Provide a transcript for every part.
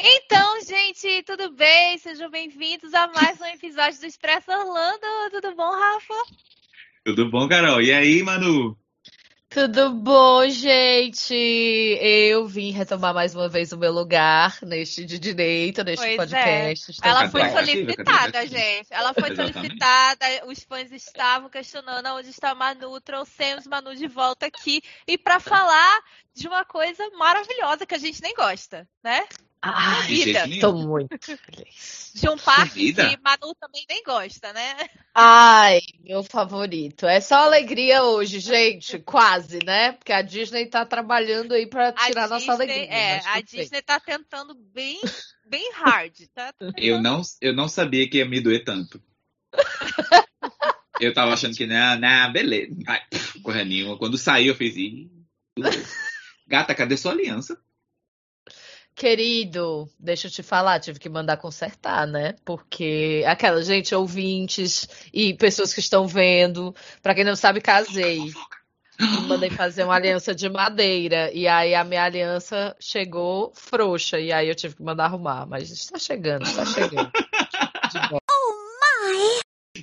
Então, gente, tudo bem? Sejam bem-vindos a mais um episódio do Expresso Orlando. Tudo bom, Rafa? Tudo bom, Carol? E aí, Manu? Tudo bom, gente? Eu vim retomar mais uma vez o meu lugar neste de direito, neste Pois é. podcast. Estou Ela foi solicitada, gente. Ela foi solicitada. Os fãs estavam questionando onde está a Manu. Trouxemos Manu de volta aqui. E para falar de uma coisa maravilhosa que a gente nem gosta, né? Ai, estou muito feliz. De um parque que Manu também nem gosta, né? Ai, meu favorito. É só alegria hoje, gente. Quase, né? Porque a Disney tá trabalhando aí pra tirar nossa alegria. é, a. Disney tá tentando bem, bem hard, tá? Eu não, eu não sabia que ia me doer tanto. Eu tava achando que, não, não, beleza. Ai, pff, Corra nenhuma. Quando saiu, eu fiz. Gata, cadê sua aliança? Querido, deixa eu te falar, tive que mandar consertar, né? Porque aquela gente, ouvintes e pessoas que estão vendo, pra quem não sabe, casei. Mandei fazer uma aliança de madeira. E aí a minha aliança chegou frouxa. E aí eu tive que mandar arrumar. Mas está chegando, está chegando. De volta.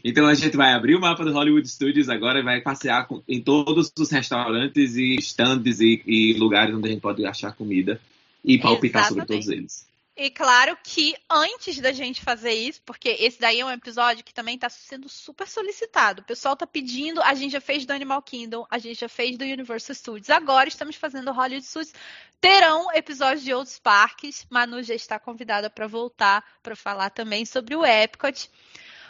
Então a gente vai abrir o mapa do Hollywood Studios agora e vai passear em todos os restaurantes e stands e, e lugares onde a gente pode achar comida e palpitar sobre Exatamente. todos eles. E claro que antes da gente fazer isso, porque esse daí é um episódio que também está sendo super solicitado. O pessoal tá pedindo, a gente já fez do Animal Kingdom, a gente já fez do Universal Studios. Agora estamos fazendo o Hollywood Studios. Terão episódios de outros parques. Manu já está convidada para voltar para falar também sobre o Epcot.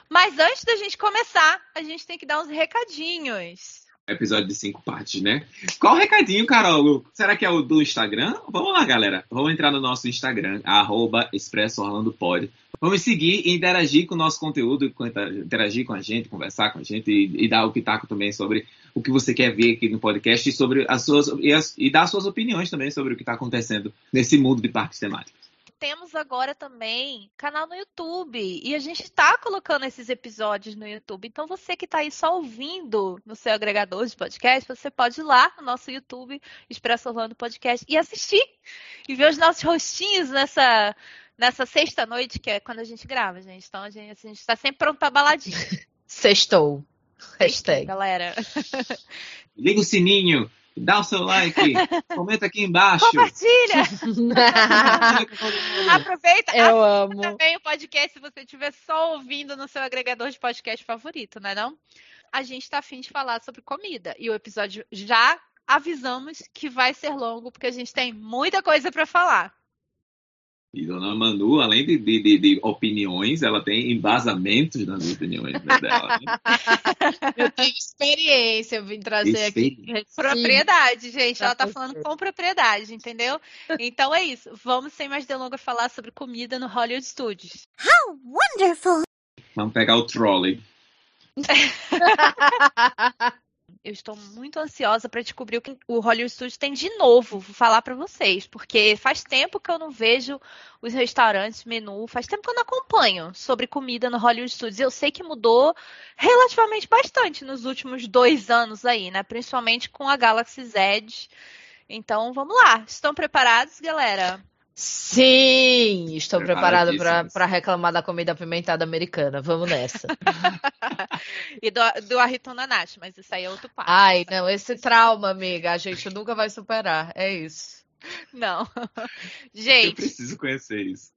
Mas antes da gente começar, a gente tem que dar uns recadinhos. Episódio de cinco partes, né? Qual o recadinho, Carol? Será que é o do Instagram? Vamos lá, galera. Vamos entrar no nosso Instagram, arroba. Vamos seguir e interagir com o nosso conteúdo, interagir com a gente, conversar com a gente e, e dar o pitaco também sobre o que você quer ver aqui no podcast e sobre as suas e, as- e dar suas opiniões também sobre o que está acontecendo nesse mundo de parques temáticos. Temos agora também canal no YouTube. E a gente está colocando esses episódios no YouTube. Então, você que está aí só ouvindo no seu agregador de podcast, você pode ir lá no nosso YouTube, Expresso Orlando Podcast, e assistir. E ver os nossos rostinhos nessa, nessa sexta-noite, que é quando a gente grava, gente. Então, a gente está sempre pronto para baladinha. Sextou. Hashtag. Galera. Liga o sininho, dá o seu like, comenta aqui embaixo. Compartilha! Aproveita. Eu amo. também o podcast se você estiver só ouvindo no seu agregador de podcast favorito, né não? A gente está afim de falar sobre comida e o episódio já avisamos que vai ser longo porque a gente tem muita coisa para falar. E Dona Manu, além de, de- de- de opiniões, ela tem embasamentos nas opiniões né, dela. né? Eu tenho experiência, eu vim trazer aqui. Propriedade, gente, ela tá falando com propriedade, entendeu? Então é isso. Vamos sem mais delongas falar sobre comida no Hollywood Studios. Vamos pegar o trolley. Eu estou muito ansiosa para descobrir o que o Hollywood Studios tem de novo, vou falar para vocês, porque faz tempo que eu não vejo os restaurantes, menu, faz tempo que eu não acompanho sobre comida no Hollywood Studios. Eu sei que mudou relativamente bastante nos últimos dois anos aí, né? Principalmente com a Galaxy Z. Então vamos lá, estão preparados, galera? Sim, estou preparada para reclamar da comida apimentada americana. Vamos nessa. E do, do Aritona Nash, mas isso aí é outro papo. Ai, não, esse trauma, amiga, a gente nunca vai superar. É isso. Não. Eu Gente, preciso conhecer isso.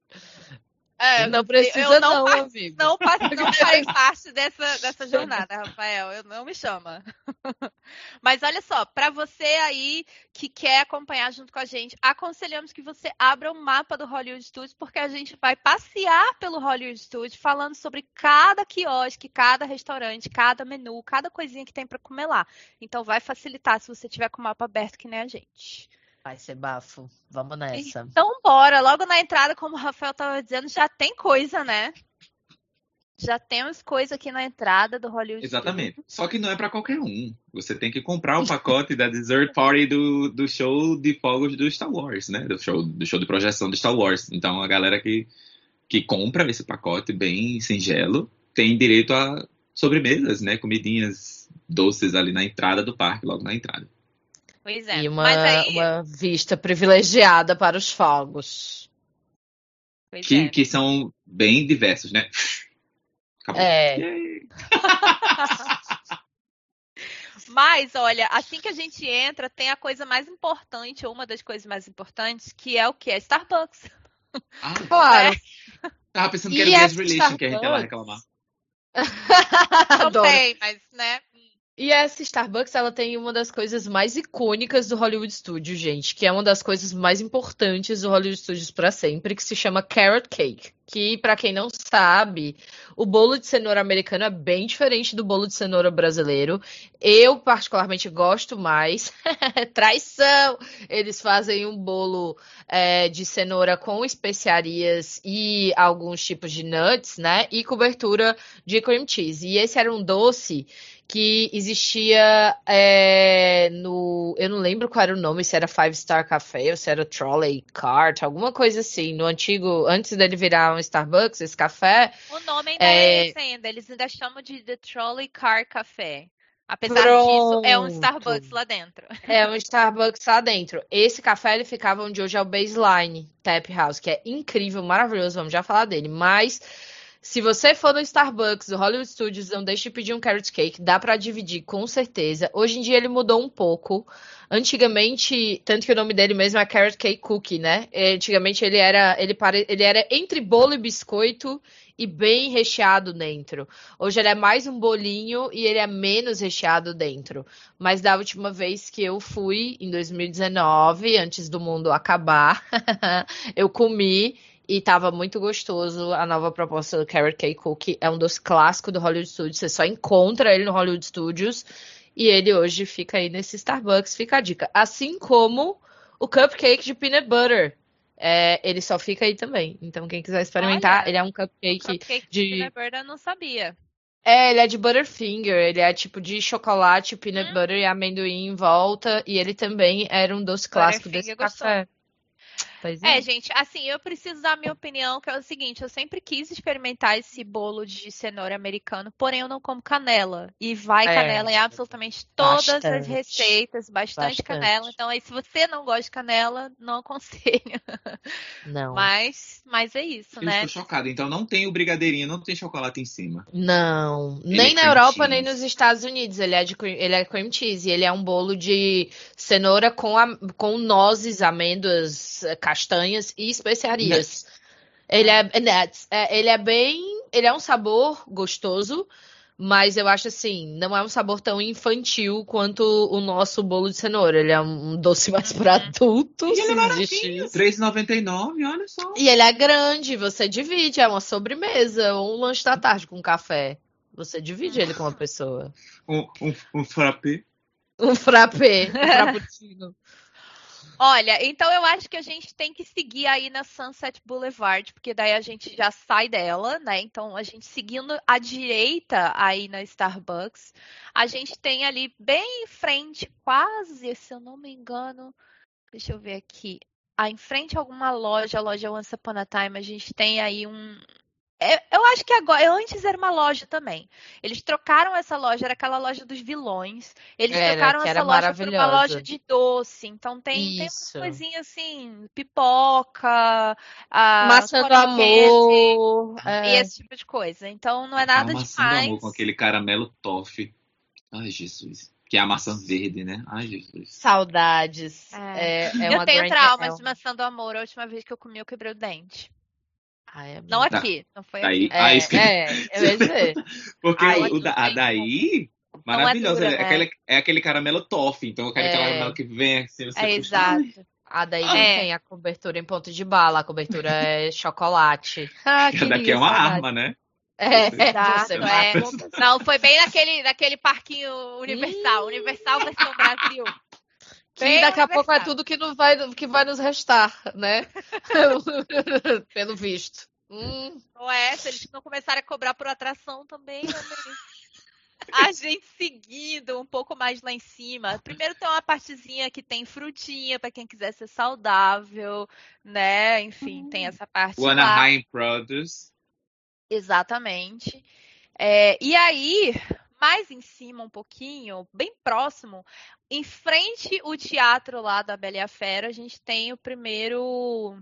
É, não eu precisa, não não, par- amigo. não, não faz parte dessa, dessa jornada, Rafael. Eu, não me chama. Mas olha só, para você aí que quer acompanhar junto com a gente, aconselhamos que você abra o mapa do Hollywood Studios, porque a gente vai passear pelo Hollywood Studios falando sobre cada quiosque, cada restaurante, cada menu, cada coisinha que tem para comer lá. Então vai facilitar se você tiver com o mapa aberto que nem a gente. Vai ser bafo. Vamos nessa. Então, bora. Logo na entrada, como o Rafael estava dizendo, já tem coisa, né? Já temos coisa aqui na entrada do Hollywood. Exatamente. Só que não é pra qualquer um. Você tem que comprar o pacote da Dessert Party do, do show de fogos do Star Wars, né? Do show, do show de projeção do Star Wars. Então a galera que que compra esse pacote bem singelo tem direito a sobremesas, né? Comidinhas doces ali na entrada do parque, logo na entrada. Pois é. E uma, Mas aí, uma vista privilegiada para os fogos. pois Que, é. que são bem diversos, né? Acabou. É. Mas, olha, assim que a gente entra, tem a coisa mais importante, ou uma das coisas mais importantes, que é o que? É Starbucks. Ah, Claro. tava pensando que era o Guest Relation que a gente ia lá reclamar. Não Adoro. tem, mas, né? E essa Starbucks, ela tem uma das coisas mais icônicas do Hollywood Studios, gente, que é uma das coisas mais importantes do Hollywood Studios para sempre, que se chama Carrot Cake. Que, para quem não sabe, o bolo de cenoura americano é bem diferente do bolo de cenoura brasileiro. Eu, particularmente, gosto mais. Traição! Eles fazem um bolo é, de cenoura com especiarias e alguns tipos de nuts, né? E cobertura de cream cheese. E esse era um doce que existia é, no. Eu não lembro qual era o nome, se era Five Star Café ou se era Trolley Cart, alguma coisa assim. No antigo, antes dele virar um Starbucks, esse café. O nome ainda é, É. esse ainda. Eles ainda chamam de The Trolley Car Café. Apesar disso, é um Pronto. Starbucks lá dentro. É um Starbucks lá dentro. Esse café ele ficava onde hoje é o Baseline Tap House, que é incrível, maravilhoso, vamos já falar dele. Mas se você for no Starbucks do Hollywood Studios, não deixe de pedir um carrot cake, dá pra dividir com certeza. Hoje em dia ele mudou um pouco. Antigamente, tanto que o nome dele mesmo é Carrot Cake Cookie, né? Eh, Antigamente ele era ele, pare... ele era entre bolo e biscoito e bem recheado dentro. Hoje ele é mais um bolinho e ele é menos recheado dentro. Mas da última vez que eu fui, em 2019, antes do mundo acabar, eu comi e tava muito gostoso a nova proposta do Carrot Cake Cookie. É um doce clássico do Hollywood Studios. Você só encontra ele no Hollywood Studios. E ele hoje fica aí nesse Starbucks. Fica a dica. Assim como o cupcake de peanut butter. É, ele só fica aí também. Então, quem quiser experimentar, Olha, ele é um cupcake Cupcake de- de peanut butter eu não sabia. é, ele é de Butterfinger, ele é tipo de chocolate, peanut Hum. butter e amendoim em volta, e ele também era um doce clássico desse café. Pois É, é. gente, assim, eu preciso dar a minha opinião, que é o seguinte, eu sempre quis experimentar esse bolo de cenoura americano, porém eu não como canela. E vai É. canela em absolutamente todas as Bastante. receitas, bastante, Bastante. canela. Então aí, se você não gosta de canela, não aconselho. Não. Mas, mas é isso, Eu né? estou chocado. Então não tem o brigadeirinho, não tem chocolate em cima. Não, Ele nem é na Europa, cheese. nem nos Estados Unidos. Ele é de cream, ele é cream cheese. Ele é um bolo de cenoura com, a- com nozes, amêndoas, castanhas e especiarias. Ele é, nuts. É, ele é bem, ele é um sabor gostoso, mas eu acho assim, não é um sabor tão infantil quanto o nosso bolo de cenoura. Ele é um doce mais para adultos. E ele é se baratinho, existe isso. R$3,99, olha só. E ele é grande, você divide, é uma sobremesa ou um lanche da tarde com café. Você divide ele com uma pessoa. Um, um, um frappé. Um frappé, um frappuccino. Olha, então eu acho que a gente tem que seguir aí na Sunset Boulevard, porque daí a gente já sai dela, né? Então a gente seguindo à direita aí na Starbucks, a gente tem ali bem em frente, quase, se eu não me engano, deixa eu ver aqui, ah, em frente a alguma loja, a loja Once Upon a Time, a gente tem aí um. É, Eu acho que agora, antes era uma loja também. Eles trocaram essa loja, era aquela loja dos vilões. Eles Era, trocaram essa loja por uma loja de doce. Então tem, tem umas coisinhas assim, pipoca, a Maçã do amor. e é. esse tipo de coisa. Então não é nada a maçã do demais. amor com aquele caramelo toffee. Ai, Jesus. Que é a maçã verde, né? Ai, Jesus. Saudades. É. É, é eu tenho traumas é um- de maçã do amor. A última vez que eu comi, eu quebrei o dente. Ai, é Não aqui, não foi Aí, aqui. É, aí isso que- é, eu ia dizer. Porque Ai, o, da, a daí, é maravilhosa. dura, é, né? aquele, é aquele caramelo toffee. Então, aquele É. caramelo que vem assim, você É puxa- exato. A daí É. não tem a cobertura em ponto de bala, a cobertura é chocolate. Ah, Ai, Daqui é uma arma, né? É, Exato, você é. Não, foi bem naquele, naquele parquinho Universal. Universal versão Brasil. Que daqui a pouco é tudo que, não vai, que vai nos restar, né? Pelo visto. Hum, Não é? Se eles não começarem a cobrar por atração também, a gente seguindo um pouco mais lá em cima. Primeiro tem uma partezinha que tem frutinha para quem quiser ser saudável, né? Enfim, tem essa parte O. Anaheim Produce. Exatamente. É, e aí, mais em cima um pouquinho, bem próximo, em frente o teatro lá da Bela e a Fera, a gente tem o primeiro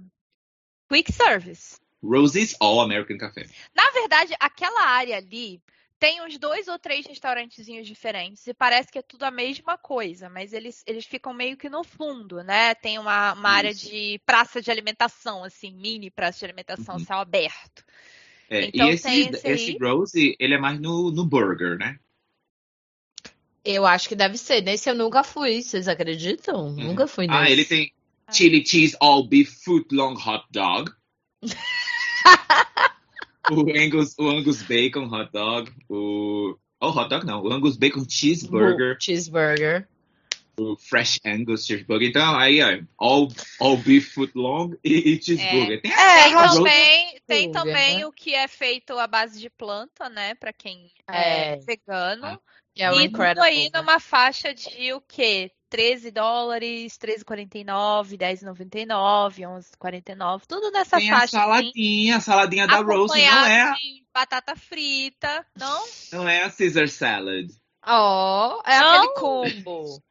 Quick Service. Rosie's All American Café. Na verdade, aquela área ali tem uns dois ou três restaurantezinhos diferentes e parece que é tudo a mesma coisa, mas eles, eles ficam meio que no fundo, né? Tem uma, uma área de praça de alimentação, assim, mini praça de alimentação, Uhum. céu aberto. É, Então e esse, esse esse Rosie, ele é mais no, no burger, né? Eu acho que deve ser. Nesse eu nunca fui, vocês acreditam? Nunca fui nesse. Ah, ele tem chili cheese all beef foot long hot dog. o, Angus, o Angus bacon hot dog. O. Oh, hot dog não. O Angus bacon cheeseburger. Cheeseburger. O fresh Angus cheeseburger. Então, aí, ó. All, all beef foot long e, e cheeseburger. Tem É, Tem mas- também, tem também né? o que é feito à base de planta, né? Pra quem é, É. vegano. Ah. É o e tudo Incredible. aí numa faixa de o quê? 13 dólares, 13,49, 10,99, 11,49, tudo nessa Tem a faixa. assim, saladinha, a saladinha da Rose. Não é, a- batata frita, não? não é a Caesar salad. Ó, é Não. aquele combo.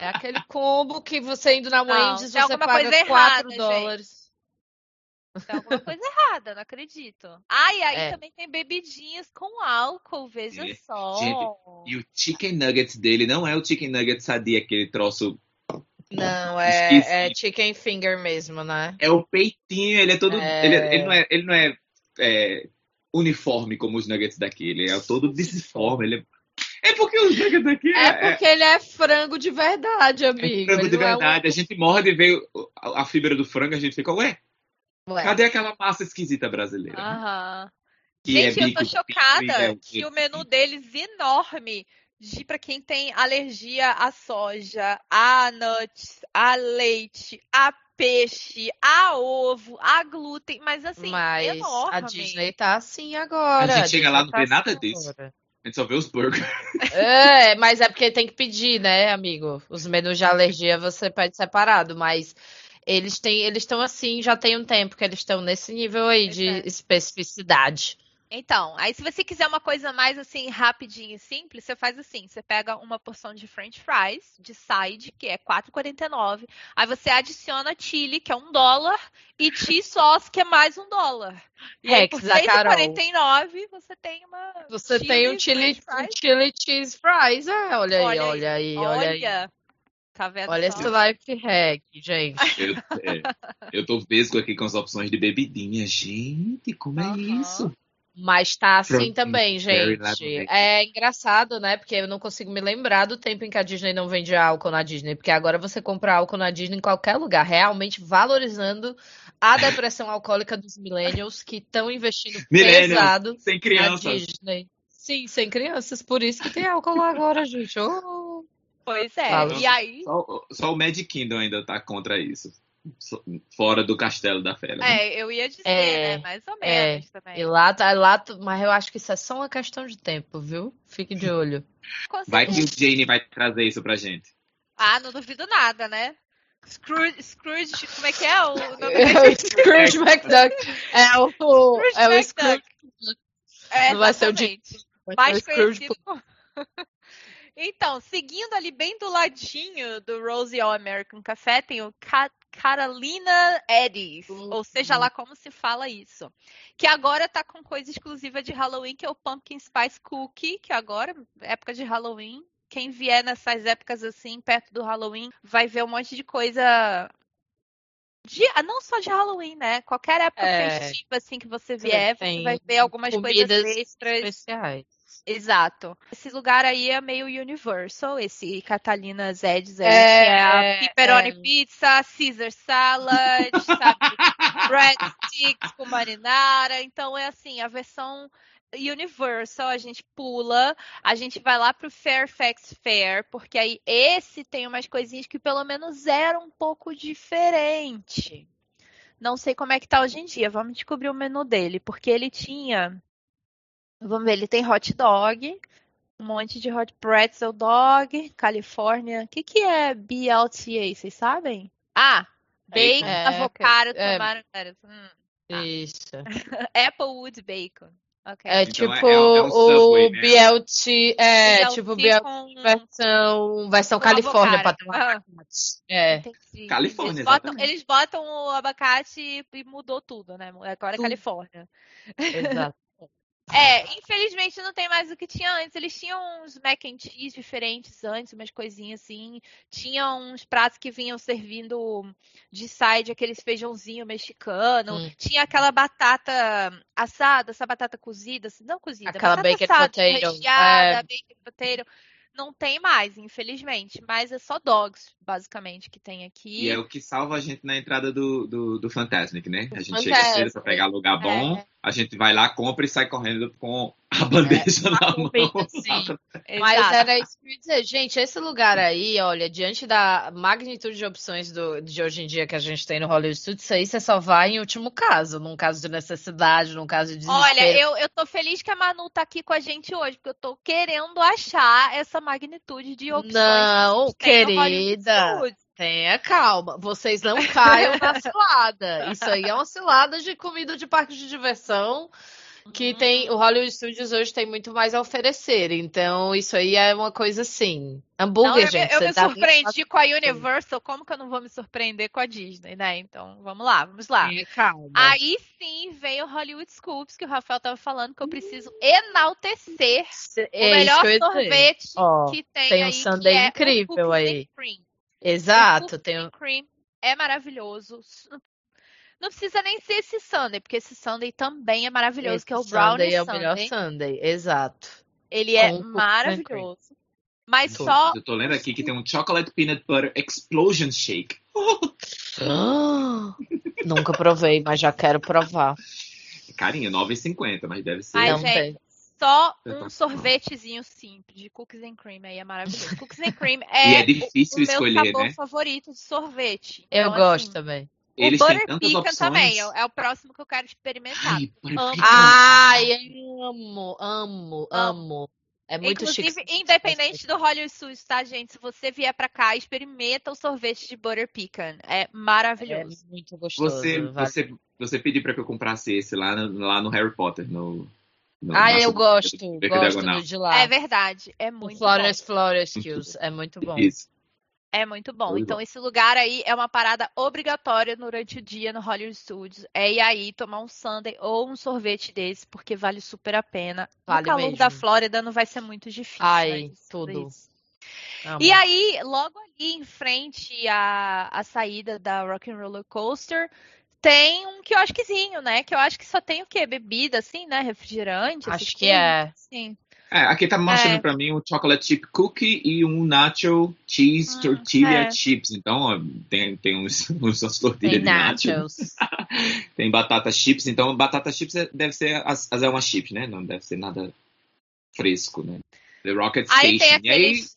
É aquele combo que você indo na Não, Wendy's, tem você paga coisa 4 errada, dólares. Tem alguma coisa errada, não acredito. Ah, e aí É. também tem bebidinhas com álcool, veja É. só. Gente, E o chicken nuggets dele não é o chicken nugget sadia, aquele troço. Não, é, é chicken finger mesmo, né? É o peitinho, ele é todo. É. Ele, ele não é, ele não é, é, uniforme como os nuggets daqui. Ele é todo disforme. Ele é... é porque os nuggets daqui É é, porque ele é frango de verdade, é amigo. frango Ele de não é um- verdade. A gente morde e vê a fibra do frango, a gente fica, ué, Ué, cadê aquela massa esquisita brasileira? Aham. Que é Gente, eu bico, tô bico, chocada é o- que o menu deles enorme de para quem tem alergia à soja, a nuts, a leite, a peixe, a ovo, a glúten, mas assim, Mas enorme. a Disney tá assim agora. A gente chega lá, não vê tá nada assim disso. agora. A gente só vê os burgers. É, mas é porque tem que pedir, né, amigo? Os menus de alergia você pede separado, mas eles têm, eles estão assim, já tem um tempo que eles estão nesse nível aí de é. especificidade. Então, aí se você quiser uma coisa mais assim, rapidinha e simples, você faz assim, você pega uma porção de french fries, de side, que é R$4,49, aí você adiciona chili, que é um dólar, e cheese sauce, que é mais um dólar. E aí por Rex, a Carol. R$6,49 você tem uma Você tem um chili, um chili cheese fries, é, olha aí, Olha aí, olha aí, olha aí. Olha, tá vendo Olha só? esse life hack, gente. Eu, é, eu tô vesgo aqui com as opções de bebidinha. Gente, como é Aham. isso? Mas tá assim também, gente. É engraçado, né? Porque eu não consigo me lembrar do tempo em que a Disney não vende álcool na Disney. Porque agora você compra álcool na Disney em qualquer lugar, realmente valorizando a depressão alcoólica dos millennials que estão investindo pesado Sem na crianças. Disney. Sim, sem crianças, por isso que tem álcool lá agora, gente. Oh. Pois é, Fala. e aí... Só, só o Mad Kingdom ainda tá contra isso. Só- Fora do castelo da fera. né? É, eu ia dizer, É, né? Mais ou é. menos também. E lá tá, lá, mas eu acho que isso é só uma questão de tempo, viu? Fique de olho. Vai que o Jane vai trazer isso pra gente. Ah, não duvido nada, né? Scrooge, Scrooge, como é que é o nome É Scrooge McDuck. É o, Scrooge é o McDuck. Scrooge. É, Não vai ser o ser Mais conhecido como... Então, seguindo ali bem do ladinho do Rosie All American Café, tem o Ca- Carolina Eddies, Uhum. ou seja lá como se fala isso. Que agora tá com coisa exclusiva de Halloween, que é o Pumpkin Spice Cookie, que agora, época de Halloween, quem vier nessas épocas assim, perto do Halloween, vai ver um monte de coisa. De, ah, não só de Halloween, né? Qualquer época É. festiva assim que você vier, você vai ver algumas coisas extras. especiais. Exato. Esse lugar aí é meio Universal, esse Catalina Zeds É, é a é, pepperoni é. pizza, Caesar salad, sabe? Breadsticks com marinara. Então é assim, a versão Universal, a gente pula, a gente vai lá pro Fairfax Fair, porque aí esse tem umas coisinhas que pelo menos era um pouco diferente. Não sei como é que tá hoje em dia, vamos descobrir o menu dele, porque ele tinha Vamos ver, ele tem hot dog, Um monte de hot pretzel dog, Califórnia. O que, que é BLTA? Vocês sabem? Ah, bacon, É, avocado, é. tomate. Hum. Isso. Applewood bacon. Ok. É Então é- tipo é é um o Subway, né? BLT, é, BLT tipo BLT com- versão, versão com Califórnia avocado. tomar Ah. abacate. É. Califórnia, Eles botam, eles botam o abacate e- e mudou tudo, né? Agora é Tudo. Califórnia. Exato. É, infelizmente não tem mais o que tinha antes. Eles tinham uns mac and cheese diferentes antes, umas coisinhas assim. Tinha uns pratos que vinham servindo de side aqueles feijãozinho mexicano. Hum. Tinha aquela batata assada, essa batata cozida, assim, não cozida, Aquela batata baked assada, potato, recheada, é. baked potato. Não tem mais, infelizmente. Mas é só dogs, basicamente, que tem aqui. E é o que salva a gente na entrada do, do, do Fantasmic, né? A gente chega Fantasmic. cedo pra pegar lugar bom, É. a gente vai lá, compra e sai correndo com a bandeja na mão. sim. Mas Exato. era isso que eu ia dizer, gente, esse lugar aí, olha, diante da magnitude de opções do, de hoje em dia que a gente tem no Hollywood Studios, isso aí você só vai em último caso, num caso de necessidade, num caso de desespero. Olha, eu, eu tô feliz que a Manu tá aqui com a gente hoje, porque eu tô querendo achar essa magnitude de opções. Não, que querida. Tenha calma, vocês não caiam na cilada. Isso aí é uma cilada de comida de parque de diversão que tem o Hollywood Studios hoje tem muito mais a oferecer. Então, isso aí é uma coisa assim. Hambúrguer, Não, eu, gente. eu você me surpreendi com a Universal, como que eu não vou me surpreender com a Disney, né? Então, vamos lá, vamos lá. Tenha calma. Aí sim veio o Hollywood Scoops, que o Rafael tava falando, que eu preciso enaltecer É o melhor eu sorvete Ó, que tem, tem um aí, sundae é incrível aí. Cream. Exato, O tem um. cream é maravilhoso. Não precisa nem ser esse sundae, porque esse sundae também é maravilhoso, Esse que é o brownie é o melhor sundae, exato. Ele é maravilhoso. Mas Tô- só Eu tô lendo aqui que tem um Chocolate Peanut Butter Explosion Shake. Ah, Nunca provei, mas já quero provar. Carinha, 9,50, mas deve ser. Mas, Não gente, tem. Só um sorvetezinho simples de cookies and cream aí é maravilhoso. Cookies and cream E é, é difícil o, o meu escolher, sabor né? favorito de sorvete. Eu Então, gosto assim, também. O Eles têm Butter tantas Pecan opções. também é, é o próximo que eu quero experimentar. Ai, Butter Amo. Pecan. Ai, eu amo, amo, amo. É muito Inclusive, chique. independente do Hollywood Studios, tá, gente? Se você vier pra cá, experimenta o sorvete de Butter Pecan. É É maravilhoso. muito gostoso. Você, vale. você, você pediu pra que eu comprasse esse lá no, lá no Harry Potter, no. No Ah, nosso eu gosto, gosto do de lá. É verdade. É o muito bom. Flores Flores Kills, é muito bom. Isso. É muito bom. Muito Então, bom. esse lugar aí é uma parada obrigatória durante o dia no Hollywood Studios. É ir aí tomar um sundae ou um sorvete desse, porque vale super a pena. Vale no calor mesmo. da Flórida não vai ser muito difícil. Ai, né? Isso- tudo. isso. E aí, logo ali em frente à, à saída da Rock and Roller Coaster, tem um quiosquezinho, né? Que eu acho que só tem o quê? Bebida, assim, né? Refrigerante? Acho que coisas? é. Sim. É, aqui tá mostrando É. pra mim um chocolate chip cookie e um nacho cheese Hum, tortilla é. chips. Então, ó, tem, tem uns, uns tortilhas Tem de nacho. nachos. Tem batata chips. Então, batata chips é- deve ser as, as é uma chip, né? Não deve ser nada fresco, né? The Rocket Aí tem Station. E aí, aqueles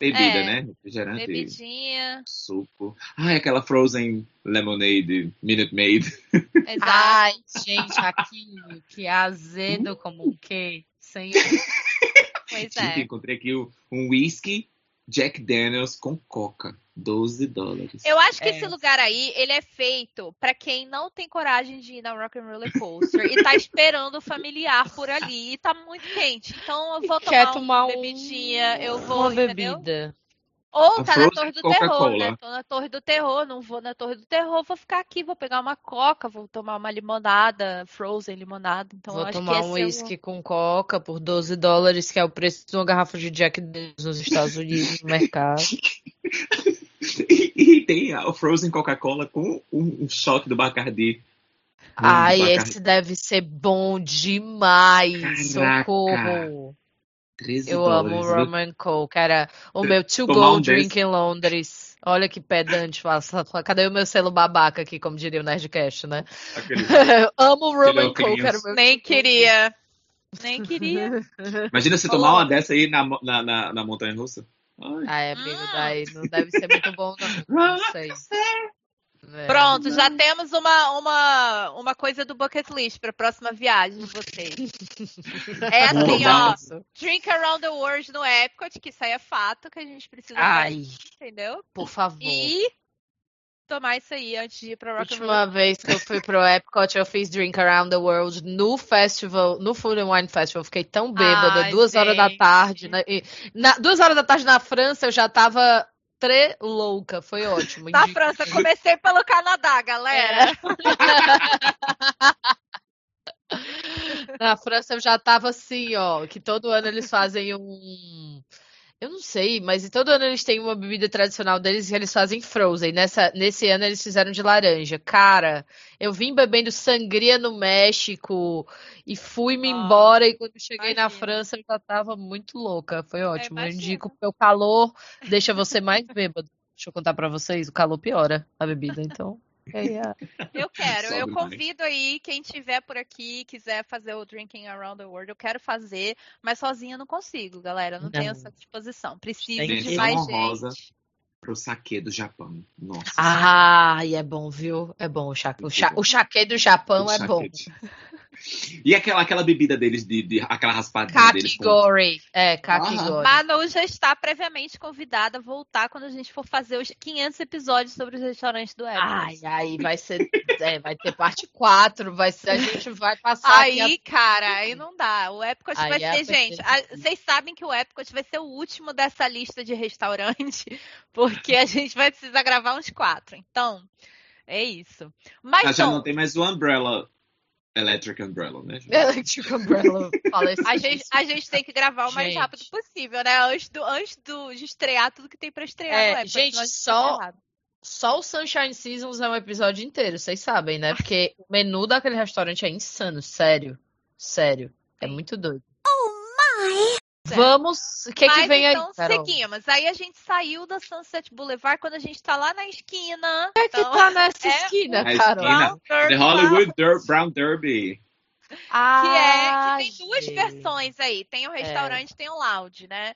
bebida, É. né? Refrigerante, bebidinha. suco. Ai, aquela frozen lemonade, Minute Maid. Exato. Ai, gente, aquilo que é azedo como um quê? Senhor. pois Gente, é. encontrei aqui um um whisky Jack Daniels com coca. 12 dólares. Eu acho que É. esse lugar aí, ele é feito pra quem não tem coragem de ir na Rock and Roller Coaster e tá esperando o familiar por ali e tá muito quente. Então eu vou tomar, tomar uma um- bebidinha, eu vou, Uma entendeu? bebida. Ou tá na Torre do Terror, né? Tô na Torre do Terror, não vou na Torre do Terror, vou ficar aqui, vou pegar uma coca, vou tomar uma limonada, frozen limonada. Então Vou tomar que um esse whisky com coca por 12 dólares, que é o preço de uma garrafa de Jack Daniels nos Estados Unidos, no mercado. E, e tem a Frozen Coca-Cola com um, um shot do Bacardi. Ai, Bacardi. esse deve ser bom demais. Caraca. Socorro. 13 Eu amo o dólares. And Coke. Era o meu to go um drink desse. em Londres. Olha que pedante. Cadê o meu selo babaca aqui, como diria o Nerdcast, né? Aquele- Amo o Rum Aquele and Coke. óculos. Era o meu Nem queria. Nem queria. Imagina você tomar uma dessa aí na, na, na, na montanha russa. Ai. Amigo, Hum. daí não deve ser muito bom, não. Não sei. É. Pronto, já temos uma, uma, uma coisa do bucket list para a próxima viagem de vocês. É assim, ó. Drink Around the World no Epcot, que isso aí é fato que a gente precisa Ai, fazer, entendeu? por favor. E tomar isso aí antes de ir pra Rock and última vez que eu fui pro Epcot, eu fiz Drink Around the World no festival, no Food and Wine Festival. Fiquei tão bêbada, Ai, duas horas da gente. tarde. né? E na- duas horas da tarde na França, eu já tava tre louca. Foi ótimo. Da indico. França, comecei pelo Canadá, galera. Na França eu já tava assim, ó, que todo ano eles fazem um. Eu não sei, mas todo ano eles têm uma bebida tradicional deles que eles fazem frozen. Nessa, nesse ano eles fizeram de laranja. Cara, eu vim bebendo sangria no México e fui-me Nossa, embora. E quando cheguei na imagino. França eu já tava muito louca. Foi ótimo. Eu imagino. indico porque o calor deixa você mais bêbado. Deixa eu contar pra vocês, o calor piora a bebida, então. É, é. Eu quero, eu convido aí quem tiver por aqui quiser fazer o Drinking Around the World, eu quero fazer, mas sozinha eu não consigo, galera, eu não, tenho Não. essa disposição. Preciso Tem de mais gente. Pro saque do Japão. Nossa. Ah, e é bom, viu? É bom. O, cha... o, cha... o chaque do Japão o é bom. E aquela, aquela bebida deles, de, de- aquela raspadinha deles. com- Kakigori. É, Kakigori. Manu já está previamente convidada a voltar quando a gente for fazer os 500 episódios sobre os restaurantes do Epcot. Ai, aí vai ser. é, vai ter parte 4. Vai ser, a gente vai passar Aí, cara, aí não dá. O Epcot Aí vai é ser, gente. a-. Vocês sabem que o Epcot vai ser o último dessa lista de restaurante, porque a gente vai precisar gravar uns quatro. Então, é isso. Mas Ah, já não, não tem mais o Umbrella. Electric Umbrella, né? Electric Umbrella. Fala esse a gente, a gente tem que gravar o mais Gente. rápido possível, né? Antes, do, antes do, de estrear tudo que tem pra estrear É, no Epcot. gente, só-. Só o Sunshine Seasons é um episódio inteiro, vocês sabem, né? Porque o menu daquele restaurante é insano, sério. Sério. É muito doido. Certo. Vamos. O que, que Mas vem então aí, Carol? seguimos. Aí a gente saiu da Sunset Boulevard quando a gente tá lá na esquina. O que, é que então, tá nessa é esquina, Carol? esquina. The. Hollywood Der- Brown Derby. Que Ah, é que tem duas gente. versões aí. Tem o restaurante, tem o lounge, né?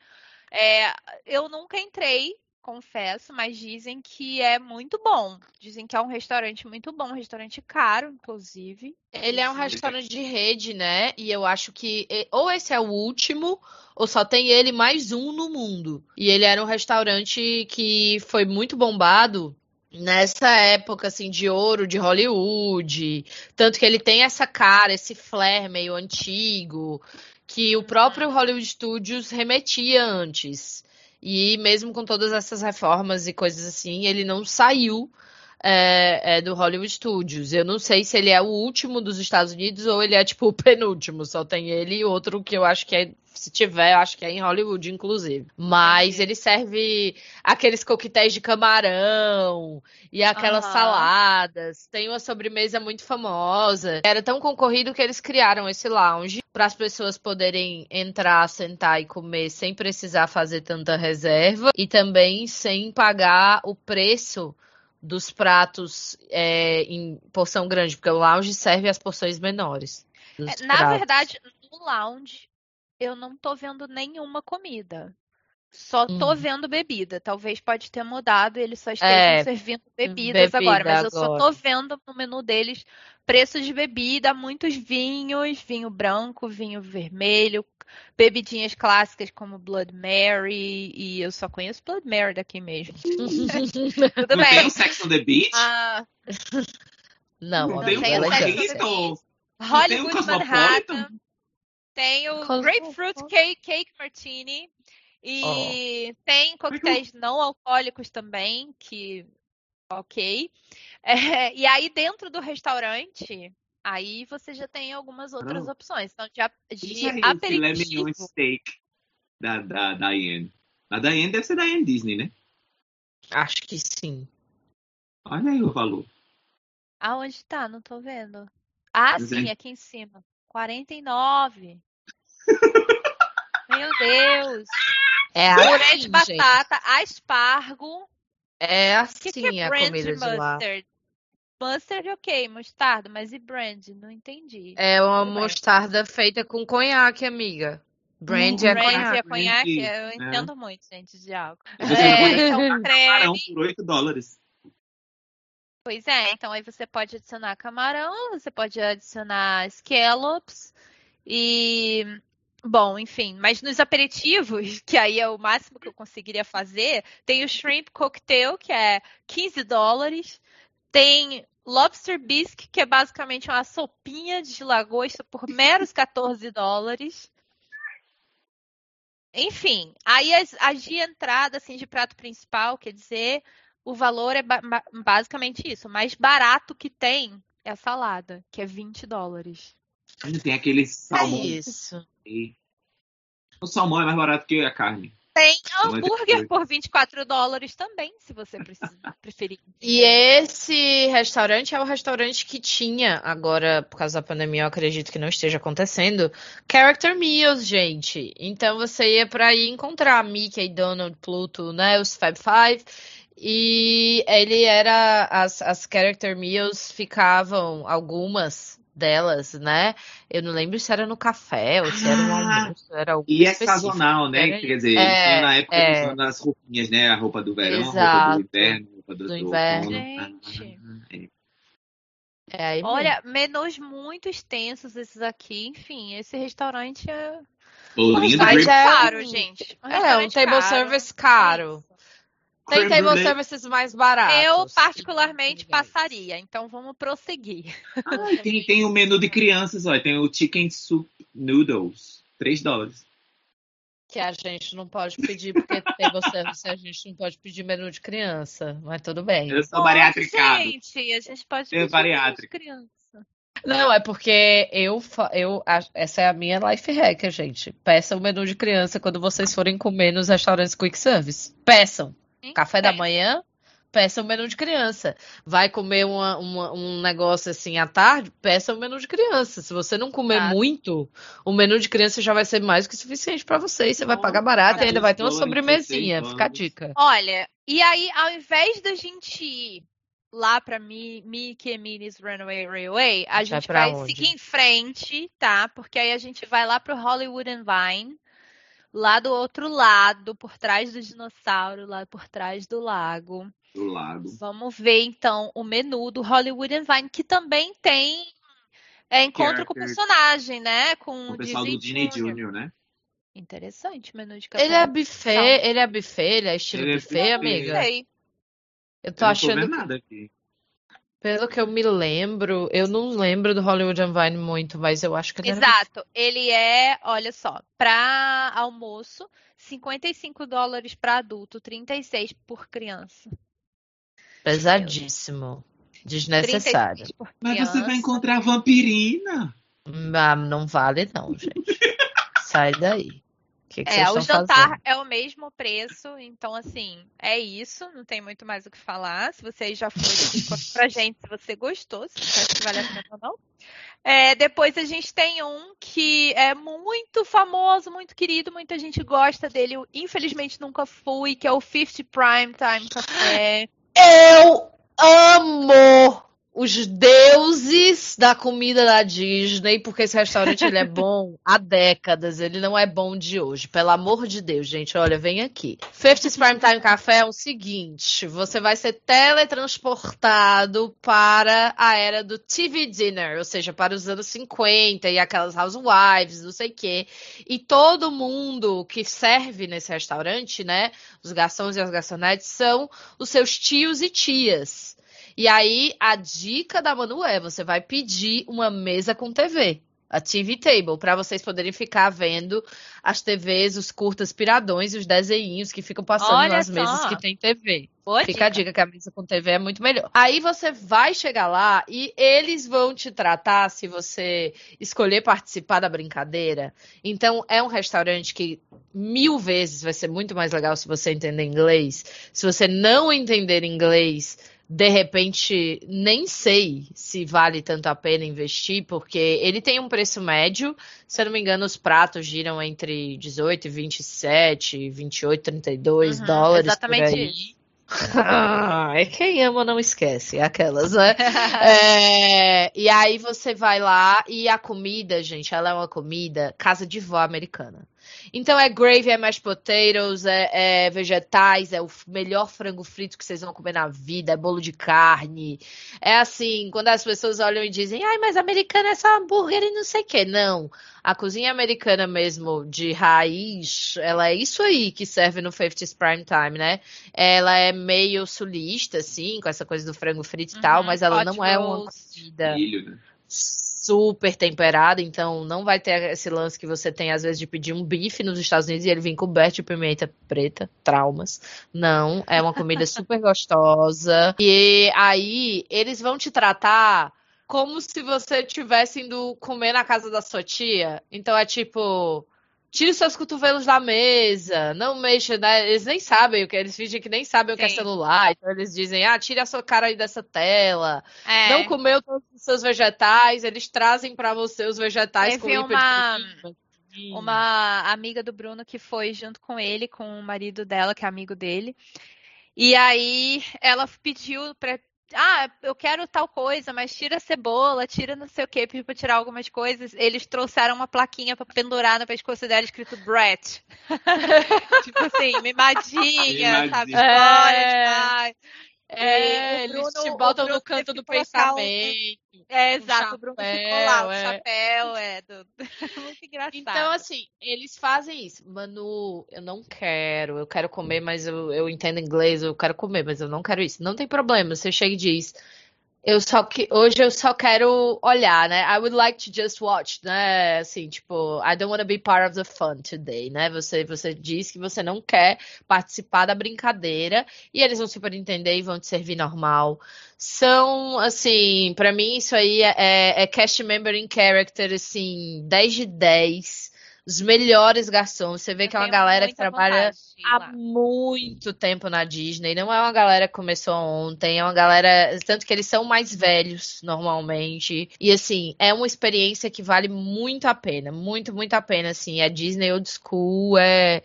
É, eu nunca entrei, confesso, mas dizem que é muito bom. Dizem que é um restaurante muito bom, um restaurante caro, inclusive. Ele é um Sim. restaurante de rede, né? E eu acho que ou esse é o último, ou só tem ele mais um no mundo. E ele era um restaurante que foi muito bombado nessa época assim de ouro de Hollywood, tanto que ele tem essa cara, esse flair meio antigo, que o próprio Hollywood Studios remetia antes. E mesmo com todas essas reformas e coisas assim, ele não saiu é, é do Hollywood Studios. Eu não sei se ele é o último dos Estados Unidos ou ele é tipo o penúltimo. Só tem ele e outro que eu acho que é. Se tiver, eu acho que é em Hollywood, inclusive. Mas ele serve aqueles coquetéis de camarão e aquelas Aham. saladas. Tem uma sobremesa muito famosa. Era tão concorrido que eles criaram esse lounge para as pessoas poderem entrar, sentar e comer sem precisar fazer tanta reserva e também sem pagar o preço dos pratos é, em porção grande, porque o lounge serve as porções menores. dos É, Na pratos. verdade, no lounge, eu não tô vendo nenhuma comida. Só tô Hum. vendo bebida. Talvez pode ter mudado, eles só estejam É, servindo bebidas bebida agora. Mas eu só tô agora. vendo no menu deles preços de bebida, muitos vinhos, vinho branco, vinho vermelho, bebidinhas clássicas como Blood Mary. E eu só conheço Blood Mary daqui mesmo. Tudo Não tem bem. o Sex on the Beach? Ah, Não, não ó, tem tem o tem um Hollywood Cosmopolitan? Manhattan. Tem o Grapefruit Cake, Cake Martini. E tem coquetéis não alcoólicos também, que ok. É, e aí dentro do restaurante, aí você já tem algumas outras Não. opções. Então, de, de aperitivo. mignon steak da, da Diane. A Diane deve ser Diane Disney, né? Acho que sim. Olha aí o valor. Aonde tá? Não tô vendo. Ah, Pois sim, é. aqui em cima. 49. Meu Deus. É Purê assim, de gente. batata, aspargo. É O que, assim que é a brand comida de lá. mustard? Mustard, ok, mostarda, mas e brand? Não entendi. É uma Tudo bem. mostarda feita com conhaque, amiga. Brand Hum, é Brand conhaque. é conhaque? Eu é. entendo muito, gente, de álcool. É, então, creme, por 8 dólares. Pois é, então aí você pode adicionar camarão, você pode adicionar scallops e bom, enfim, mas nos aperitivos, que aí é o máximo que eu conseguiria fazer, tem o shrimp cocktail, que é 15 dólares, tem lobster bisque, que é basicamente uma sopinha de lagosta por meros 14 dólares. Enfim, aí as, as de entrada, assim, de prato principal, quer dizer, o valor é ba basicamente isso. O mais barato que tem é a salada, que é 20 dólares. Tem aquele salmão. É isso. O salmão é mais barato que a carne. Tem hambúrguer por 24 dólares também, se você precisa, preferir. E esse restaurante é o restaurante que tinha, agora, por causa da pandemia, eu acredito que não esteja acontecendo, Character Meals, gente. Então você ia para aí encontrar Mickey, Donald, Pluto, né, os Fab Five. E ele era. As, as character meals ficavam, algumas delas, né? Eu não lembro se era no café ou se era no Ah, almoço. Era algo E é sazonal, né? Era Quer dizer, É, tinha na época é. usando as roupinhas, né? A roupa do verão, a roupa Exato. do inverno, a roupa do, Do inverno. outono. Gente. Ah, é. É. Olha, menus muito extensos esses aqui. Enfim, esse restaurante é. Mas é caro, um- gente. É, um table caro. service caro. Tem table brulee. services mais baratos. Eu, particularmente, passaria. Então, vamos prosseguir. Ah, tem, tem o menu de crianças, olha. Tem o Chicken Soup Noodles. 3 dólares. Que a gente não pode pedir, porque table service a gente não pode pedir menu de criança. Mas tudo bem. Eu sou bariátricado. Gente, a gente pode Eu pedir bariátrica. criança. Não, é porque eu, eu essa é a minha life hack, gente. Peçam o menu de criança quando vocês forem comer nos restaurantes quick service. Peçam. Café da É. manhã, peça o menu de criança. Vai comer uma- uma- um negócio assim à tarde, peça o menu de criança. Se você não comer muito, o menu de criança já vai ser mais do que suficiente para você. E você vai Bom, pagar barato e ainda vai ter uma 14 sobremesinha. Fica a 16 dica. Olha, e aí, ao invés da gente ir lá pra Mi- Mickey and Minnie's Runaway Railway, a Vai gente vai onde? seguir em frente, tá? Porque aí a gente vai lá pro Hollywood and Vine, lá do outro lado, por trás do dinossauro, lá por trás do lago. Do lado. Vamos ver então o menu do Hollywood and Vine, que também tem é, encontro com o personagem, né? Com O pessoal do Disney Jr., né? Interessante, menu de café. Ele é buffet, ele é buffet, ele é estilo Ele é buffet, buffet. amiga. Sei. Eu Eu tô não tô achando vendo que nada aqui. Pelo que eu me lembro, eu não lembro do Hollywood Unvine muito, mas eu acho que ele era Exato. Ele é, olha só, para almoço, 55 dólares para adulto, 36 por criança. pesadíssimo. Desnecessário. 36 por Mas você vai encontrar vampirina. Ah, não vale não, gente. Sai daí. O que, que É, vocês o jantar fazendo? é o mesmo preço, então assim, é isso, não tem muito mais o que falar. Se você já foi, depois conta pra gente se você gostou, se você acha que vale a pena ou não. É, depois a gente tem um que é muito famoso, muito querido, muita gente gosta dele. Eu, infelizmente nunca fui, que é o 50 Prime Time Café. Eu amo os deuses da comida da Disney, porque esse restaurante ele é bom há décadas, ele não é bom de hoje. Pelo amor de Deus, gente, olha, vem aqui. 50's Prime Time Café é o seguinte, você vai ser teletransportado para a era do TV Dinner, ou seja, para os anos 50 e aquelas housewives, não sei o quê. E todo mundo que serve nesse restaurante, né, os garçons e as garçonetes são os seus tios e tias. E aí, a dica da Manu é: você vai pedir uma mesa com TV, a TV Table, para vocês poderem ficar vendo as TVs, os curtas piradões e os desenhinhos que ficam passando Olha nas só. mesas que tem TV. Boa Fica a dica. dica que a mesa com TV é muito melhor. Aí você vai chegar lá e eles vão te tratar se você escolher participar da brincadeira. Então é um restaurante que mil vezes vai ser muito mais legal se você entender inglês. Se você não entender inglês, de repente nem sei se vale tanto a pena investir, porque ele tem um preço médio. Se eu não me engano, os pratos giram entre 18 e 27, 28, 32 Uhum, dólares. exatamente por aí. isso. é quem ama não esquece, aquelas, né? é, e aí você vai lá e a comida, gente, ela é uma comida casa de vó americana. Então é gravy, é mashed potatoes, é, é, vegetais, é o melhor frango frito que vocês vão comer na vida, é bolo de carne. É assim, quando as pessoas olham e dizem, ai, mas americana é só hambúrguer e não sei o quê. Não. A cozinha americana mesmo, de raiz, ela é isso aí que serve no 50s Prime Time, né? Ela é meio sulista, assim, com essa coisa do frango frito e tal, uhum, mas ela não é uma comida. Milho, né? Super temperada, então não vai ter esse lance que você tem às vezes de pedir um bife nos Estados Unidos e ele vem coberto de pimenta preta, traumas. Não, é uma comida super gostosa. E aí eles vão te tratar como se você estivesse indo comer na casa da sua tia. Então é tipo, Tire os seus cotovelos da mesa, não mexa, né? Eles nem sabem o que, eles fingem que nem sabem Sim. o que é celular, então eles dizem, ah, tire a sua cara aí dessa tela, é. não comeu todos os seus vegetais, eles trazem para você os vegetais Teve com uma... Uma amiga do Bruno que foi junto com ele, com o marido dela, que é amigo dele. E aí ela pediu para ah, eu quero tal coisa, mas tira a cebola, tira não sei o que, para tirar algumas coisas. Eles trouxeram uma plaquinha para pendurar no pescoço dela escrito Brett. tipo assim, mimadinha, mimadinha. sabe? É... É, Bruno, eles te botam no canto do pensamento. Um... É, exato, chapéu, o Bruno ficou lá, o é. chapéu, é. Do... Muito engraçado. Então, assim, eles fazem isso. Manu, eu não quero, eu quero comer, mas eu, eu entendo inglês, eu quero comer, mas eu não quero isso. Não tem problema, você chega e diz eu só que hoje eu só quero olhar, né? I would like to just watch, né? Assim, tipo, I don't want to be part of the fun today, né? Você você diz que você não quer participar da brincadeira e eles vão super entender e vão te servir normal. São, assim, para mim isso aí é, é, é cast member in character, assim, 10 de 10 os melhores garçons. Você vê eu que é uma galera que trabalha há muito tempo na Disney. Não é uma galera que começou ontem, é uma galera. Tanto que eles são mais velhos normalmente. E assim, é uma experiência que vale muito a pena. Muito, muito a pena. Assim, é Disney Old School, é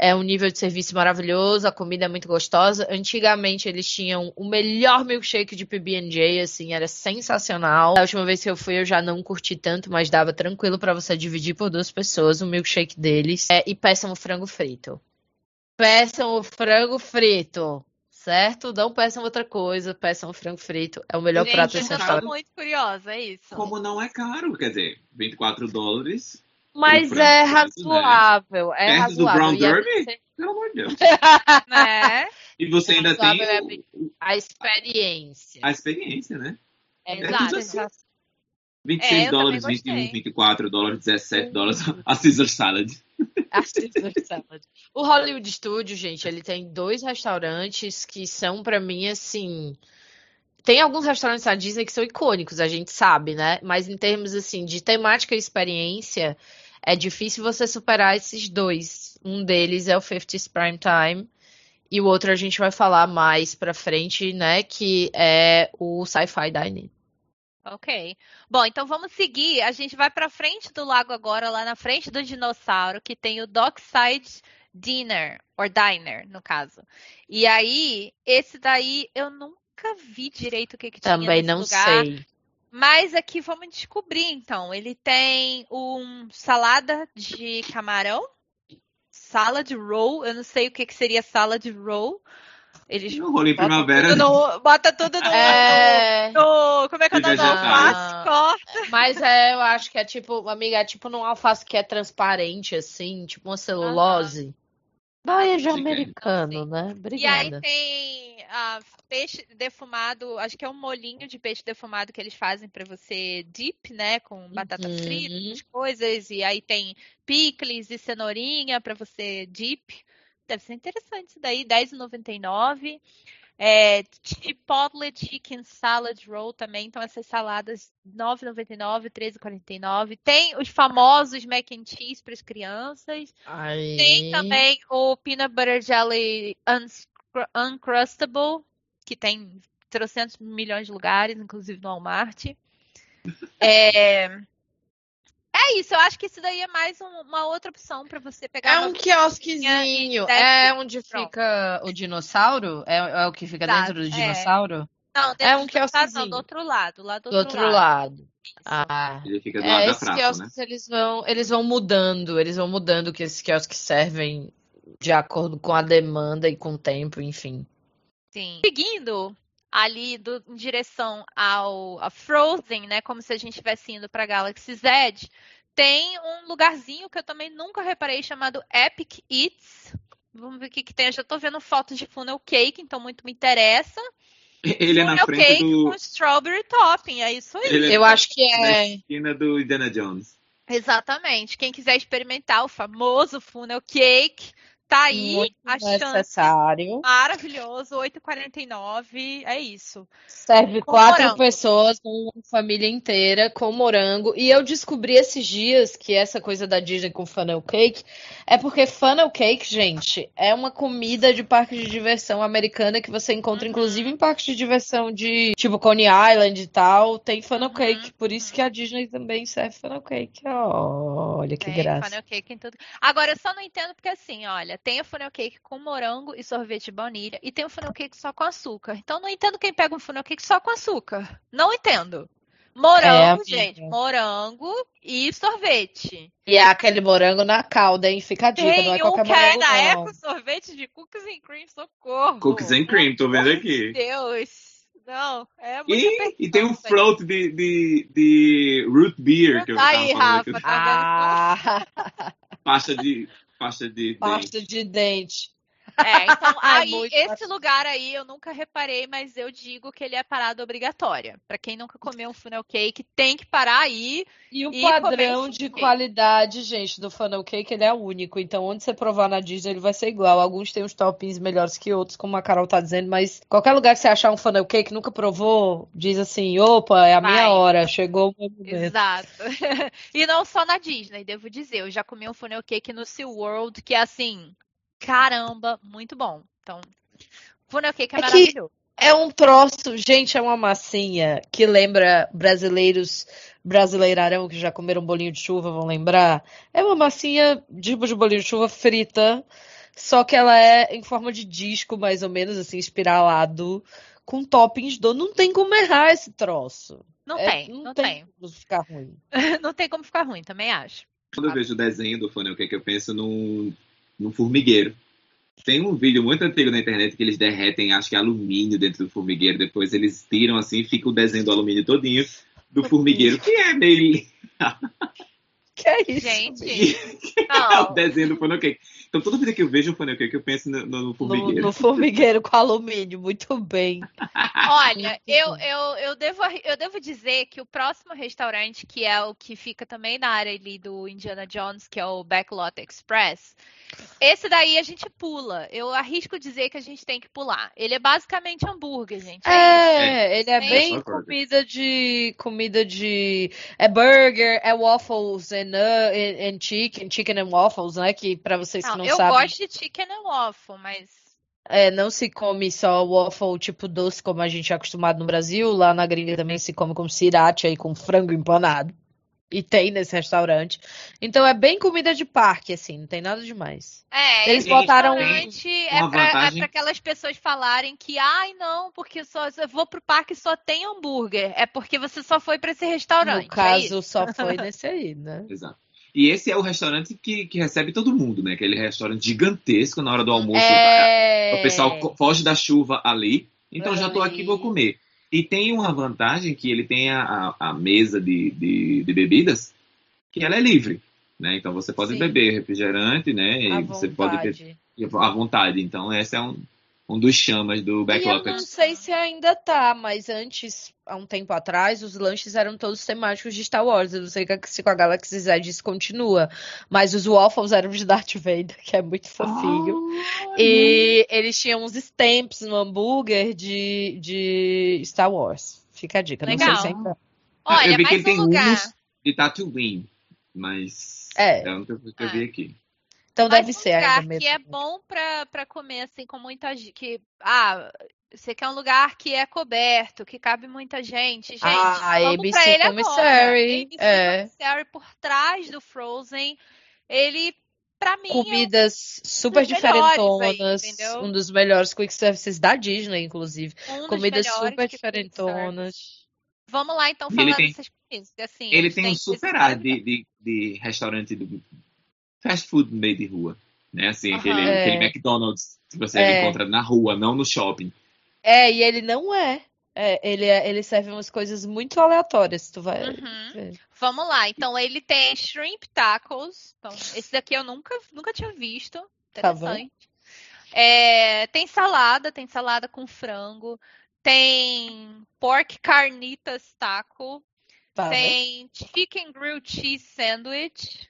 é um nível de serviço maravilhoso, a comida é muito gostosa. Antigamente eles tinham o melhor milkshake de PB&J, assim, era sensacional. A última vez que eu fui eu já não curti tanto, mas dava tranquilo para você dividir por duas pessoas o milkshake deles. É, e peçam o frango frito. Peçam o frango frito certo? Não peçam outra coisa, peçam o frango frito. É o melhor Gente, prato desse restaurante. Eu tô muito curiosa, é isso. Como não é caro, quer dizer, 24 dólares mas é razoável. É Perto razoável. do Brown Derby? Você... Pelo amor de Deus. né? E você é ainda tem. É a experiência. A experiência, né? É, exato. Assim. 26 é, dólares, 21, 24 dólares, 17 dólares a Caesar Salad. A Caesar Salad. O Hollywood Studio, gente, ele tem dois restaurantes que são para mim assim. Tem alguns restaurantes da Disney que são icônicos, a gente sabe, né? Mas em termos assim de temática e experiência, é difícil você superar esses dois. Um deles é o 50s Prime Time e o outro a gente vai falar mais pra frente, né, que é o Sci-Fi Dining. Ok. Bom, então vamos seguir. A gente vai para frente do lago agora, lá na frente do dinossauro, que tem o Dockside Dinner, or Diner, no caso. E aí, esse daí eu não nunca vi direito o que, que Também tinha não lugar. sei. Mas aqui vamos descobrir, então. Ele tem um salada de camarão, salad roll. Eu não sei o que, que seria salad roll. Eles no rolê primavera. Tudo no, bota tudo no, é... no, Como é que é o nome? Alface, corta. Mas é, eu acho que é tipo, amiga, é tipo num alface que é transparente, assim, tipo uma celulose. Bahia de americano, né? Obrigada. E aí tem uh, peixe defumado, acho que é um molinho de peixe defumado que eles fazem para você dip, né, com batata uhum. frita, coisas, e aí tem picles e cenourinha para você dip. Deve ser interessante isso daí, R$10,99. É, Chipotle Chicken Salad Roll também. Então, essas saladas R$9,99, R$13,49. Tem os famosos mac and cheese para as crianças. Tem também o Peanut Butter Jelly Uncrustable, que tem 300 milhões de lugares, inclusive no Walmart. É, É isso, eu acho que isso daí é mais um- uma outra opção pra você pegar. É um quiosquezinho. É onde Pronto. fica o dinossauro? É, é o que fica Exato, dentro do é. dinossauro? Não, É um dentro do estado, não, quiosquezinho. do outro lado, lá do, Do outro lado. Ah. Ele fica do lado É, da esses praça, né? quiosques, eles vão, eles vão mudando, eles vão mudando que esses quiosques servem de acordo com a demanda e com o tempo, enfim. Sim. Seguindo ali do- em direção ao a Frozen, né? Como se a gente estivesse indo para Galaxy Z, tem um lugarzinho que eu também nunca reparei chamado Epic Eats. Vamos ver o que, que tem. Eu já tô vendo fotos de funnel cake, então muito me interessa. Ele é na funnel frente cake do. com strawberry topping, é isso aí. Ele é Eu acho que na é. esquina do Indiana Jones. Exatamente. Quem quiser experimentar o famoso funnel cake, tá aí Muito a chance. necessário. Maravilhoso, 8,49. É isso. Serve Com quatro morango. pessoas, uma família inteira, com morango. E eu descobri esses dias que essa coisa da Disney com funnel cake é porque funnel cake, gente, é uma comida de parque de diversão americana que você encontra, Uhum. inclusive, em parques de diversão de tipo Coney Island e tal. Tem funnel Uhum, cake. Por isso que a Disney também serve funnel cake. Olha que Tem graça. funnel cake em tudo. Agora, eu só não entendo porque assim, olha, tem o funnel cake com morango e sorvete de baunilha e tem o funnel cake só com açúcar. Então, não entendo quem pega um funnel cake só com açúcar. Não entendo. Morango, amiga. gente, morango e sorvete. E é aquele morango na calda, hein? Fica a dica, não é Tem um qualquer que é morango, da não. Eco sorvete de cookies and cream, socorro. Cookies and cream, tô vendo aqui. Deus. Não, é muito E, e tem um float de, de, de root beer que eu tava Aí, falando Rafa, aqui. tá Ah, Pasta de. Pasta de. dente. pasta de dente. É, então aí muito esse lugar aí eu nunca reparei, mas eu digo que ele é parada obrigatória. Pra quem nunca comeu um funnel cake, tem que parar aí. E o E padrão de cake. qualidade, gente, do funnel cake, ele é único. Então, onde você provar na Disney, ele vai ser igual. Alguns têm uns toppings melhores que outros, como a Carol tá dizendo, mas qualquer lugar que você achar um funnel cake, nunca provou, diz assim, opa, é a minha Vai. hora, chegou o meu momento. Exato. e não só na Disney, devo dizer. Eu já comi um funnel cake no SeaWorld, que é assim, caramba, muito bom. Então, funnel cake é, É maravilhoso. É um troço, gente, é uma massinha que lembra brasileiros, brasileirarão que já comeram bolinho de chuva, vão lembrar. É uma massinha tipo de bolinho de chuva frita, só que ela é em forma de disco, mais ou menos, assim, espiralado, com toppings do. Não tem como errar esse troço. Não É, tem, não, tem. como ficar ruim. não tem como ficar ruim, também acho. Quando eu vejo o desenho do funnel cake, eu penso num, num formigueiro. Tem um vídeo muito antigo na internet que eles derretem, acho que alumínio dentro do formigueiro, depois eles tiram assim e fica o desenho do alumínio todinho do formigueiro, que é meio Que é isso? Gente, é o não. desenho do funnel cake. Então toda vez que eu vejo o funnel cake, eu penso no, no No, formigueiro. no formigueiro com alumínio, muito bem. Olha, eu, eu, eu, devo, eu devo dizer que o próximo restaurante, que é o que fica também na área ali do Indiana Jones, que é o Backlot Express, esse daí a gente pula. Eu arrisco dizer que a gente tem que pular. Ele é basicamente hambúrguer, gente. É. É, ele é Sim. bem comida de comida de é burger, é waffles and, and, and chicken, chicken and waffles, né? Que pra vocês que Não, não eu sabem, gosto de chicken and waffle, mas é, não se come só waffle tipo doce como a gente é acostumado no Brasil, lá na gringa também se come com sriracha e com frango empanado. E tem nesse restaurante. Então é bem comida de parque, assim, não tem nada demais. é, Eles esse botaram restaurante é pra, é pra aquelas pessoas falarem que, ai, não, porque só eu vou pro parque e só tem hambúrguer. É porque você só foi pra esse restaurante. No é caso, isso? só foi nesse aí, né? Exato. E esse é o restaurante que, que recebe todo mundo, né? Aquele restaurante gigantesco na hora do almoço. É... O pessoal foge da chuva ali. Então já tô aqui, vou comer. E tem uma vantagem que ele tem a, a, mesa de, de, de bebidas, que ela é livre. Né? Então você pode Sim. beber refrigerante, né? E À você pode vontade. beber à vontade. Então esse é um, um dos chamas do E eu Backlot. não sei se ainda tá, mas antes, há um tempo atrás, os lanches eram todos temáticos de Star Wars. Eu não sei se com a Galaxy Z isso continua, mas os waffles eram de Darth Vader, que é muito fofinho. E eles tinham uns stamps no hambúrguer de, de Star Wars. Fica a dica, não sei Legal. se ainda. Olha, eu vi que mais ele tem um lugar. uns de Tatooine, mas É. é o que eu, que eu É. vi aqui. Então Mais deve um ser lugar ainda mesmo. que é bom pra, pra comer assim com muita gente. Que, ah, Você quer um lugar que é coberto, que cabe muita gente. Gente, Ah, vamos ABC pra ele Commissary, agora. ABC é. Commissary por trás do Frozen. Ele, pra mim, é um Comidas super aí, diferentonas. entendeu? um dos melhores quick services da Disney, inclusive. um Comidas super diferentonas. Vamos lá, então, falar tem- dessas comidas. Assim, Ele tem um super ar de, de, de restaurante do fast food no meio de rua. Né? Assim, Aham. aquele, É. aquele McDonald's que você É. encontra na rua, não no shopping. É, e ele não é. É, ele, é- ele serve umas coisas muito aleatórias, tu vai Uhum. Vamos lá, então ele tem shrimp tacos. Então, esse daqui eu nunca, nunca tinha visto. Tá. Interessante. É, tem salada, tem salada com frango. Tem pork carnitas taco. Tá? Tem chicken grilled cheese sandwich.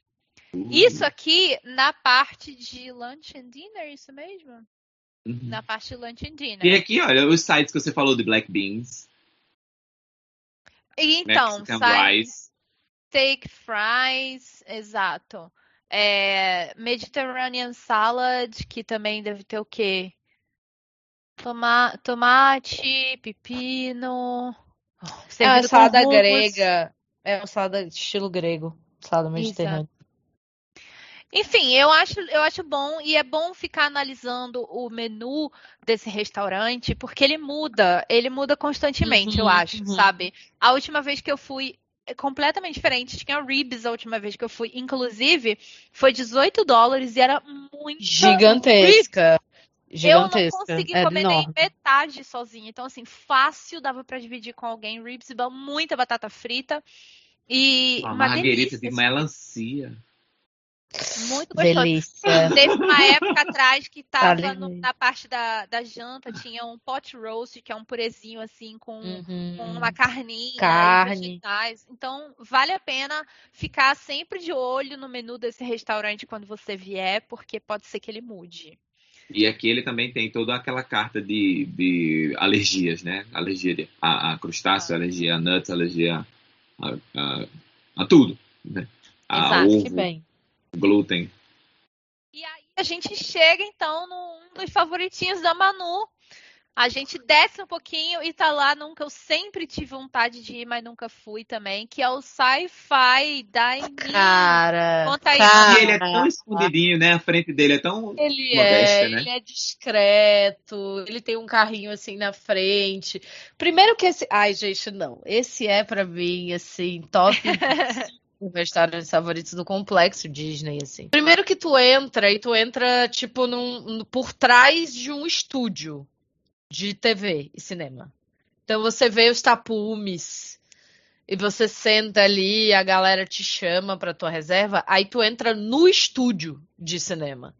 Isso aqui na parte de lunch and dinner, isso mesmo? uhum. Na parte de lunch and dinner. E aqui, olha, os sites que você falou de Black Beans, E então, Rice. steak fries, exato. É, Mediterranean salad, que também deve ter o quê? Toma- tomate, pepino. É uma salada grega. É uma salada de estilo grego. Salada mediterrânea. Enfim, eu acho, eu acho bom e é bom ficar analisando o menu desse restaurante, porque ele muda, ele muda constantemente, eu Uhum, acho, uhum. sabe? A última vez que eu fui é completamente diferente, tinha ribs a última vez que eu fui, inclusive, foi 18 dólares e era muito Gigantesca. Eu não Gigantesca. consegui É comer nem metade sozinha. Então, assim, fácil dava pra dividir com alguém ribs, muita batata frita e Uma uma marguerita delícia, de melancia. Muito gostoso. Delícia. Teve uma época atrás que tava Tá no- na parte da, da janta, tinha um pot roast, que é um purezinho assim com, Uhum. com uma carninha, e Carne. vegetais. Então, vale a pena ficar sempre de olho no menu desse restaurante quando você vier, porque pode ser que ele mude. E aqui ele também tem toda aquela carta de, de alergias, né? Alergia de- a, a crustáceo, Ah. alergia a nuts, alergia a, a, a tudo. Né? A Exato, ovo, Que bem. Glúten. E aí a gente chega então num dos favoritinhos da Manu. A gente desce um pouquinho e tá lá num que eu sempre tive vontade de ir, mas nunca fui também, que é o Sci-Fi Dining. Cara. Conta aí, cara. E ele é tão escondidinho, né? A frente dele é tão. Ele Modéstia, é, né? ele é discreto, ele tem um carrinho assim na frente. Primeiro que esse. Ai, gente, não. Esse é pra mim, assim, top cinco restaurantes favoritos do complexo Disney, assim. Primeiro que tu entra e tu entra, tipo, num, por trás de um estúdio de TV e cinema. Então você vê os tapumes. E você senta ali, a galera te chama pra tua reserva, aí tu entra no estúdio de cinema.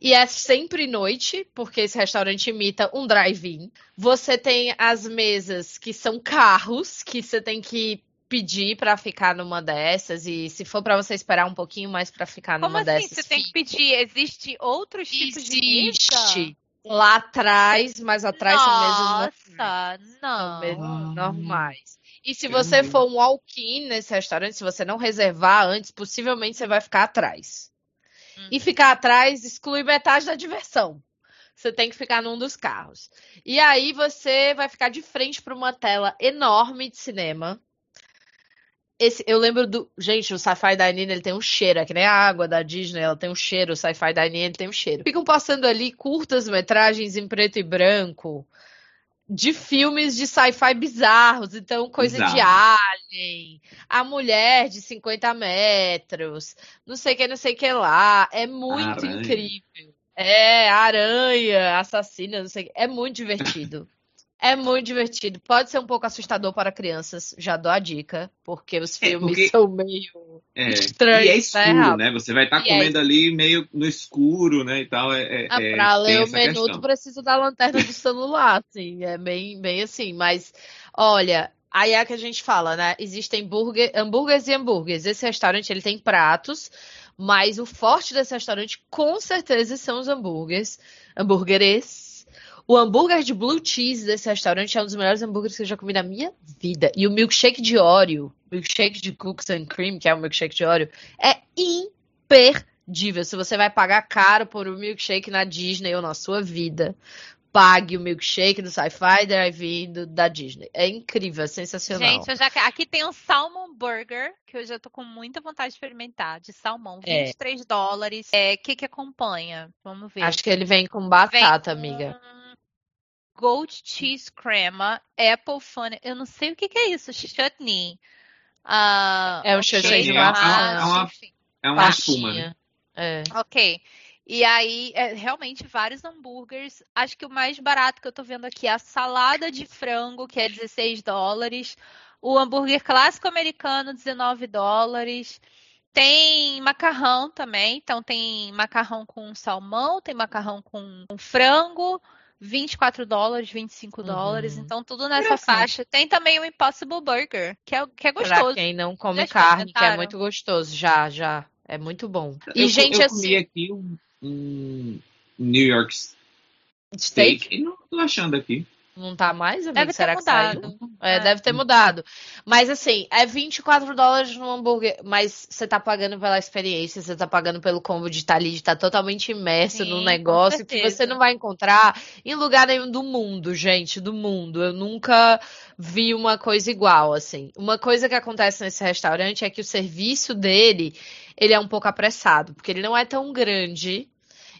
E é sempre noite, porque esse restaurante imita um drive-in. Você tem as mesas que são carros, que você tem que pedir pra ficar numa dessas. E se for pra você esperar um pouquinho mais pra ficar Como numa assim? dessas, Você tem que pedir? Existe outros tipos de existe lá atrás, mais atrás são mesas normais. Nossa, São não. mesas normais. E se você for um walk-in nesse restaurante, se você não reservar antes, possivelmente você vai ficar atrás. Hum. E ficar atrás exclui metade da diversão. Você tem que ficar num dos carros. E aí você vai ficar de frente para uma tela enorme de cinema. Esse, eu lembro do. Gente, o Sci-Fi Dining ele tem um cheiro, é que nem a água da Disney, ela tem um cheiro. O Sci-Fi Dining ele tem um cheiro. Ficam passando ali curtas-metragens em preto e branco de filmes de sci-fi bizarros. Então, coisa de. Alien, A Mulher de 50 metros, não sei o que, não sei o que lá. É muito Aranha. incrível. É, aranha, assassina, não sei o que. É muito divertido. É muito divertido. Pode ser um pouco assustador para crianças, já dou a dica, porque os É, filmes porque- são meio É. estranhos, E é né, escuro, né? Você vai estar é comendo ali meio no escuro, né? E tal. É, é, Ah, é- pra ler o menu, questão. tu precisa da lanterna do celular, assim, é bem, bem assim. Mas, olha, aí é que a gente fala, né? Existem burger, hambúrgueres e hambúrgueres. Esse restaurante, ele tem pratos, mas o forte desse restaurante, com certeza, são os hambúrgueres. Hambúrgueres. O hambúrguer de blue cheese desse restaurante é um dos melhores hambúrgueres que eu já comi na minha vida. E o milkshake de Oreo, milkshake de cookies and cream, que é o milkshake de Oreo, é imperdível. Se você vai pagar caro por um milkshake na Disney ou na sua vida, pague o milkshake do Sci-Fi Drive-In da Disney. É incrível, é sensacional. Gente, já aqui tem um Salmon Burger, que eu já tô com muita vontade de experimentar, de salmão, 23 é. dólares. O é, que que acompanha? Vamos ver. Acho que ele vem com batata, vem com... amiga. Gold Cheese Crema, Apple Fun. Eu não sei o que, que é isso, chutney. Uh, é um chutney de maçã. É, é uma, é uma espuma. Né? É. Ok. E aí, é, realmente, vários hambúrgueres. Acho que o mais barato que eu tô vendo aqui é a salada de frango, que é 16 dólares. O hambúrguer clássico americano, 19 dólares. Tem macarrão também. Então, tem macarrão com salmão, tem macarrão com, com frango. 24 dólares, 25 uhum. dólares, então tudo nessa faixa. Tem também o Impossible Burger, que é, que é gostoso. Pra quem não come já carne, que é muito gostoso, já, já. É muito bom. E, eu, gente, eu assim. comi aqui um, um New York Steak, e não tô achando aqui. Não tá mais, amigo? Deve Será ter mudado. É, é, deve ter mudado. Mas assim, é 24 dólares no hambúrguer, mas você tá pagando pela experiência, você tá pagando pelo combo de estar ali, de estar tá totalmente imerso Sim, no negócio que você não vai encontrar em lugar nenhum do mundo, gente, do mundo. Eu nunca vi uma coisa igual, assim. Uma coisa que acontece nesse restaurante é que o serviço dele, ele é um pouco apressado, porque ele não é tão grande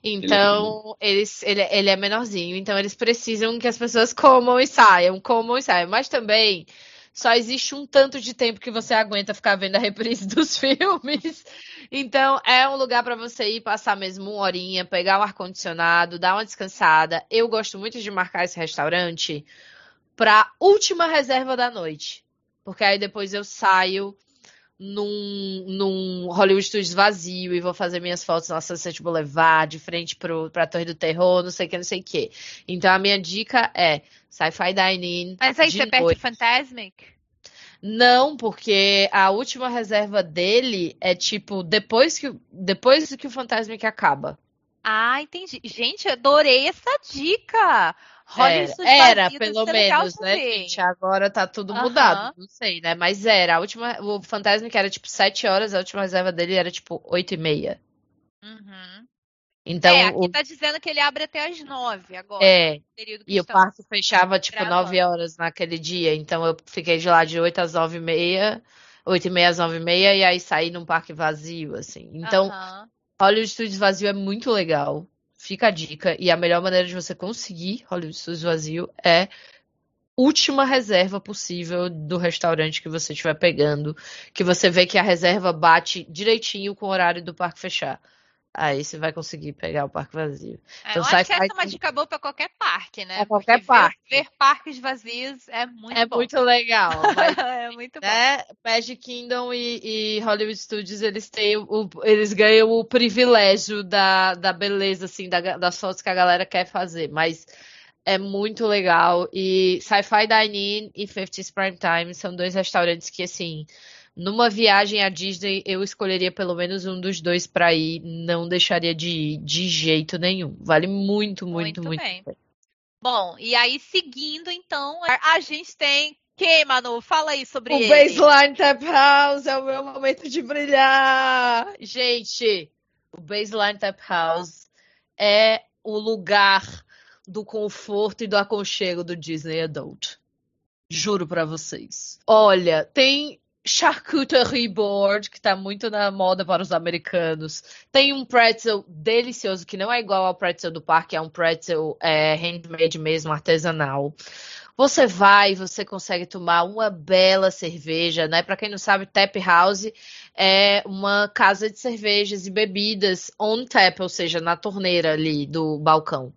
então, ele é, eles, ele, ele é menorzinho, então eles precisam que as pessoas comam e saiam, comam e saiam. Mas também só existe um tanto de tempo que você aguenta ficar vendo a reprise dos filmes. Então, é um lugar para você ir passar mesmo uma horinha, pegar o ar-condicionado, dar uma descansada. Eu gosto muito de marcar esse restaurante para última reserva da noite. Porque aí depois eu saio num, num Hollywood Studios vazio e vou fazer minhas fotos na Sunset Boulevard, de frente pro, pra Torre do Terror, não sei o que, não sei o que. Então a minha dica é Sci-Fi Dining. Mas aí você noite. perde Fantasmic? Não, porque a última reserva dele é tipo depois que, depois que o Fantasmic acaba. Ah, entendi. Gente, adorei essa dica. Era, era pelo menos, né, gente? Agora tá tudo mudado, não sei, né? Mas era. A última, o Fantasma que era tipo 7 horas, a última reserva dele era tipo 8 e meia. Uhum. Então, é, aqui o... tá dizendo que ele abre até as 9 agora. É. E o parque fechava tipo gravando. 9 horas naquele dia. Então eu fiquei de lá de 8 às 9 e meia, 8 e meia às 9 e meia, e aí saí num parque vazio, assim. Então, uhum. Hollywood Studios vazio é muito legal. Fica a dica. E a melhor maneira de você conseguir Hollywood Studios vazio é última reserva possível do restaurante que você estiver pegando, que você vê que a reserva bate direitinho com o horário do parque fechar. Aí você vai conseguir pegar o parque vazio. É, então, eu acho que essa é uma dica boa para qualquer parque, né? Pra qualquer Porque parque. Ver, ver, parques vazios é muito é bom. É muito legal. Mas, é muito né, bom. Magic Kingdom e, e, Hollywood Studios, eles têm o, eles ganham o privilégio da, da beleza, assim, da, das fotos que a galera quer fazer. Mas é muito legal. E Sci-Fi Dining e 50's Prime Time são dois restaurantes que, assim numa viagem à Disney, eu escolheria pelo menos um dos dois para ir. Não deixaria de ir de jeito nenhum. Vale muito, muito, muito. muito bem. bem. Bom, e aí seguindo, então, a gente tem quem, Manu? Fala aí sobre o ele. O Baseline Tap House é o meu momento de brilhar. Gente, o Baseline Tap House é o lugar do conforto e do aconchego do Disney Adult. Juro para vocês. Olha, tem charcuterie board, que está muito na moda para os americanos. Tem um pretzel delicioso, que não é igual ao pretzel do parque, é um pretzel é, handmade mesmo, artesanal. Você vai, você consegue tomar uma bela cerveja, né? Para quem não sabe, Tap House é uma casa de cervejas e bebidas on tap, ou seja, na torneira ali do balcão.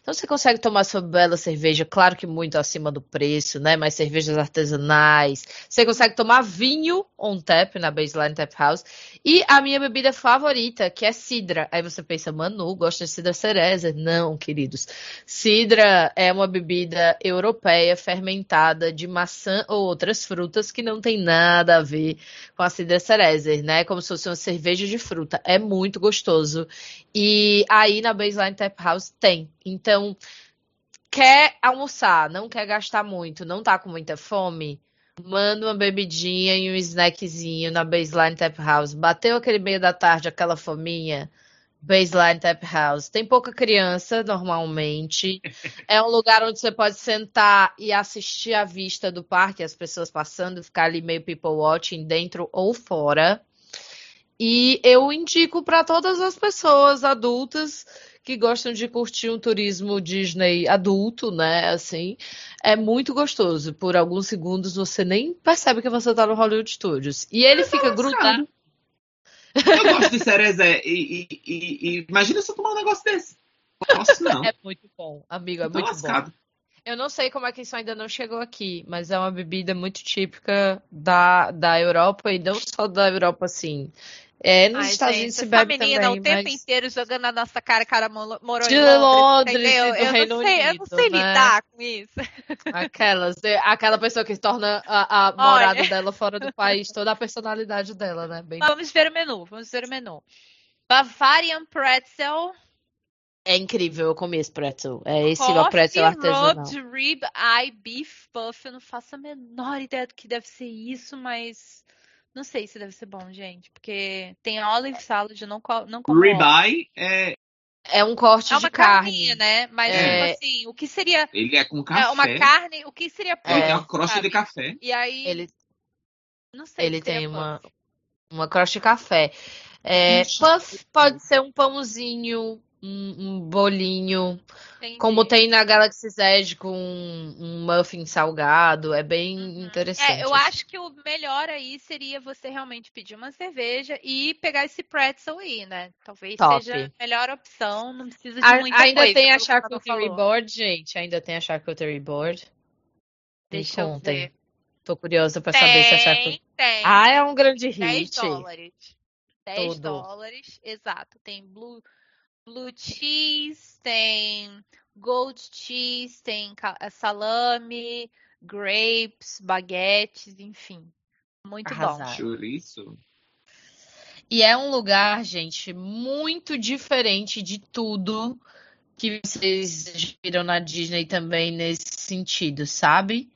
Então você consegue tomar sua bela cerveja, claro que muito acima do preço, né? Mas cervejas artesanais. Você consegue tomar vinho on tap na Baseline Tap House. E a minha bebida favorita, que é cidra. Aí você pensa, Manu, gosta de cidra cereza? Não, queridos. Cidra é uma bebida europeia fermentada de maçã ou outras frutas que não tem nada a ver com a cidra cerezer, né? Como se fosse uma cerveja de fruta. É muito gostoso. E aí na Baseline Tap House tem. Então, quer almoçar, não quer gastar muito, não tá com muita fome, manda uma bebidinha e um snackzinho na Baseline Tap House. Bateu aquele meio da tarde, aquela fominha, Baseline Tap House. Tem pouca criança, normalmente. é um lugar onde você pode sentar e assistir a vista do parque, as pessoas passando, ficar ali meio people watching, dentro ou fora. E eu indico para todas as pessoas adultas que gostam de curtir um turismo Disney adulto, né? Assim, é muito gostoso. Por alguns segundos você nem percebe que você tá no Hollywood Studios. E ele fica grudado. Eu gosto de Cerezé. E, e, e, e, imagina se eu tomar um negócio desse. Não posso, não. É muito bom, amigo. É muito lascado. bom. Eu não sei como é que isso ainda não chegou aqui, mas é uma bebida muito típica da, da Europa e não só da Europa, assim. É, nos Ai, Estados gente, Unidos se bebe menina também, o tempo mas... inteiro jogando na nossa cara, cara morou de em Londres, Londres eu Reino não sei, Unido, eu não sei né? lidar com isso. Aquelas, aquela pessoa que torna a, a morada Olha... dela fora do país, toda a personalidade dela, né? Bem... Vamos ver o menu, vamos ver o menu. Bavarian Pretzel. É incrível, eu comi esse pretzel. É esse Coffee, o pretzel artesanal. Rubbed Rib Eye Beef Puff. Eu não faço a menor ideia do que deve ser isso, mas não sei se deve ser bom, gente, porque tem olive salad, não, não como Ribeye é... É um corte é uma de carne, né? Mas, é... tipo assim, o que seria... Ele é com café. É uma carne, o que seria Ele tem uma crosta sabe? de café. E aí... Ele, não sei ele tem uma, uma crosta de café. É, puff pode ser um pãozinho um, bolinho, Entendi. como tem na Galaxy Z com um, um muffin salgado, é bem uhum. interessante. É, eu acho que o melhor aí seria você realmente pedir uma cerveja e pegar esse pretzel aí, né? Talvez Top. seja a melhor opção, não precisa de a, muita ainda coisa. Tem a charcuterie board, gente, ainda tem a charcuterie board. Deixa eu ver. Tô curiosa pra saber se a charcuterie... Tem. Ah, é um grande hit. 10 dólares. 10 dólares, exato. Tem blue blue cheese, tem gold cheese, tem eh, salame, grapes, baguetes, enfim. Muito Arrasar. bom. Chouriço. E é um lugar, gente, muito diferente de tudo que vocês viram na Disney também nesse sentido, sabe?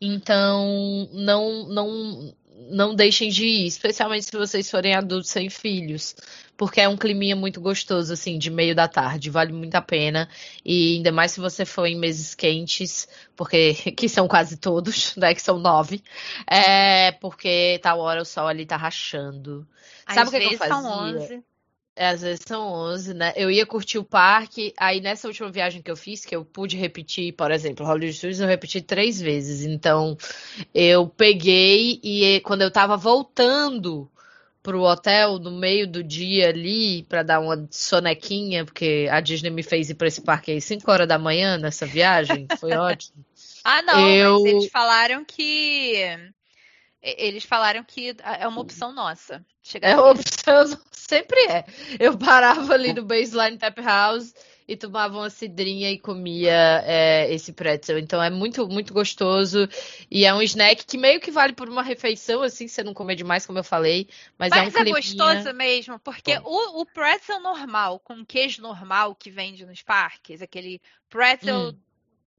Então, não, não, não deixem de ir, especialmente se vocês forem adultos sem filhos, porque é um climinha muito gostoso, assim, de meio da tarde, vale muito a pena, e ainda mais se você for em meses quentes, porque, que são quase todos, né, que são nove, é, porque tal hora o sol ali tá rachando. Às Sabe o que, que eu fazia? São 11. É, às vezes são 11, né? Eu ia curtir o parque, aí nessa última viagem que eu fiz, que eu pude repetir, por exemplo, Hollywood Studios, eu repeti três vezes. Então, eu peguei e quando eu tava voltando pro hotel no meio do dia ali, para dar uma sonequinha, porque a Disney me fez ir pra esse parque aí 5 horas da manhã nessa viagem, foi ótimo. Ah, não, eu... mas eles falaram que eles falaram que é uma opção nossa. é uma opção, sempre é. Eu parava ali no Baseline Tap House e tomava uma cidrinha e comia é, esse pretzel. Então é muito, muito gostoso. E é um snack que meio que vale por uma refeição, assim, se você não comer demais, como eu falei. Mas, mas é um é gostoso mesmo, porque o, o, pretzel normal, com queijo normal que vende nos parques, aquele pretzel. Hum.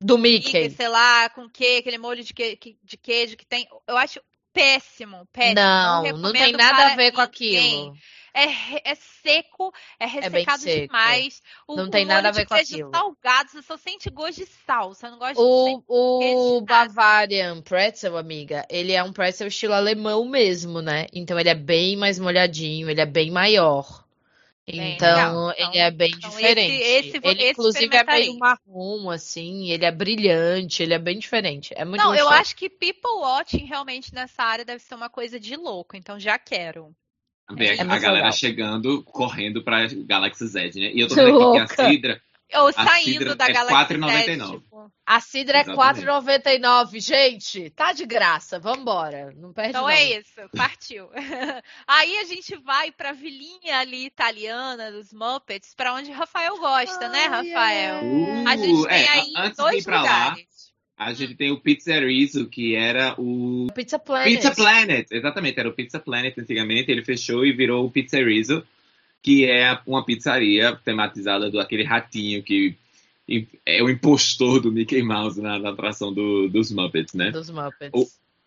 Do Mickey. Mickey. Sei lá, com que, aquele molho de, que, de queijo que tem. Eu acho péssimo, péssimo. Não, não, não tem nada a ver com aquilo. É, é seco, é, é ressecado é demais. O, não tem nada a ver com aquilo. salgado, você só sente gosto de sal, você não gosta o, de O Bavarian Pretzel, amiga, ele é um pretzel estilo alemão mesmo, né? Então ele é bem mais molhadinho, ele é bem maior. Então, então, ele é bem então, diferente. Esse, esse, ele, esse inclusive, é meio marrom, assim, ele é brilhante, ele é bem diferente. É muito Não, gostoso. eu acho que people watching realmente nessa área deve ser uma coisa de louco, então já quero. Vê é a galera legal. chegando, correndo pra Galaxy Z, né? E eu tô vendo aqui que a Cidra ou saindo da é Galaxy 4,99. Tipo... A Cidra é 4,99. Gente, tá de graça. Vambora. Não perde Então não. é isso. Partiu. Aí a gente vai pra vilinha ali italiana dos Muppets, pra onde Rafael gosta, né, Rafael? Uh, a gente tem é, aí antes dois de ir pra lugares. Lá, a gente tem o Pizzerizo, que era o. Pizza Planet. Pizza Planet, exatamente. Era o Pizza Planet antigamente. Ele fechou e virou o Pizzerizo que é uma pizzaria tematizada do aquele ratinho que é o impostor do Mickey Mouse na, na atração do, dos Muppets, né? Dos Muppets.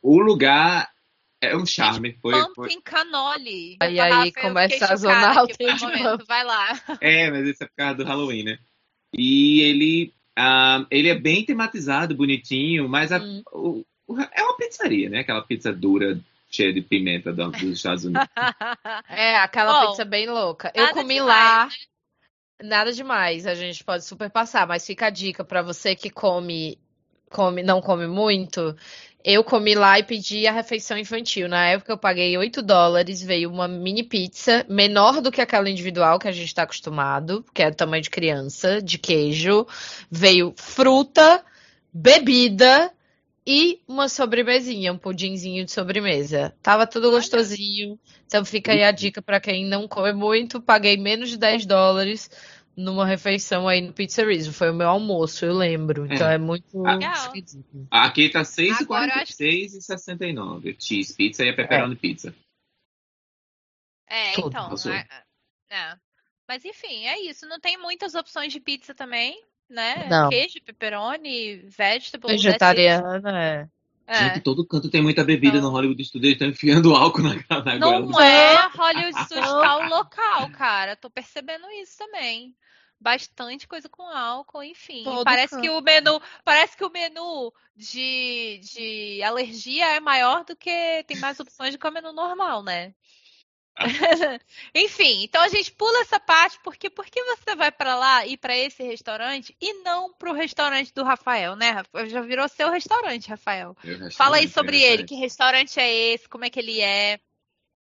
O, o, lugar É um charme. Foi, foi... Pumpkin cannoli. Aí, aí começa a um trem de momento. Vai lá. É, mas isso é por causa do Halloween, né? E ele, ah, ele é bem tematizado, bonitinho, mas a- Hum. o- o- é uma pizzaria, né? Aquela pizza dura, cheia de pimenta do- dos Estados Unidos. É, aquela Bom, pizza bem louca. Eu comi demais, lá. Nada demais, a gente pode super passar, mas fica a dica pra você que come, come, não come muito. Eu comi lá e pedi a refeição infantil. Na época eu paguei 8 dólares, veio uma mini pizza, menor do que aquela individual que a gente está acostumado, que é do tamanho de criança, de queijo. Veio fruta, bebida e uma sobremesinha, um pudinzinho de sobremesa. Tava tudo gostosinho. Então fica aí a dica pra quem não come muito. Paguei menos de 10 dólares numa refeição aí no Pizzeria. Foi o meu almoço, eu lembro. Então é muito Ah. Legal. esquisito. Aqui tá Agora eu acho- 6,46,69. Cheese pizza e a pepperoni pizza. É, Tudo então. é- é. Mas enfim, é isso. Não tem muitas opções de pizza também, né? Não. Queijo, pepperoni, vegetable. Vegetariana, é. É. Gente, todo canto tem muita bebida Então. no Hollywood Studio. Eles estão enfiando álcool na, na Não goela. é Hollywood Studios tá o local, cara. Tô percebendo isso também. Bastante coisa com álcool, enfim. Todo parece canto. que o menu, parece que o menu de, de alergia é maior do que tem mais opções do que o menu normal, né? Enfim, então a gente pula essa parte porque por que você vai pra lá ir pra esse restaurante e não pro restaurante do Rafael, né? Já virou seu restaurante, Rafael. Fala aí sobre ele, que restaurante é esse, como é que ele é?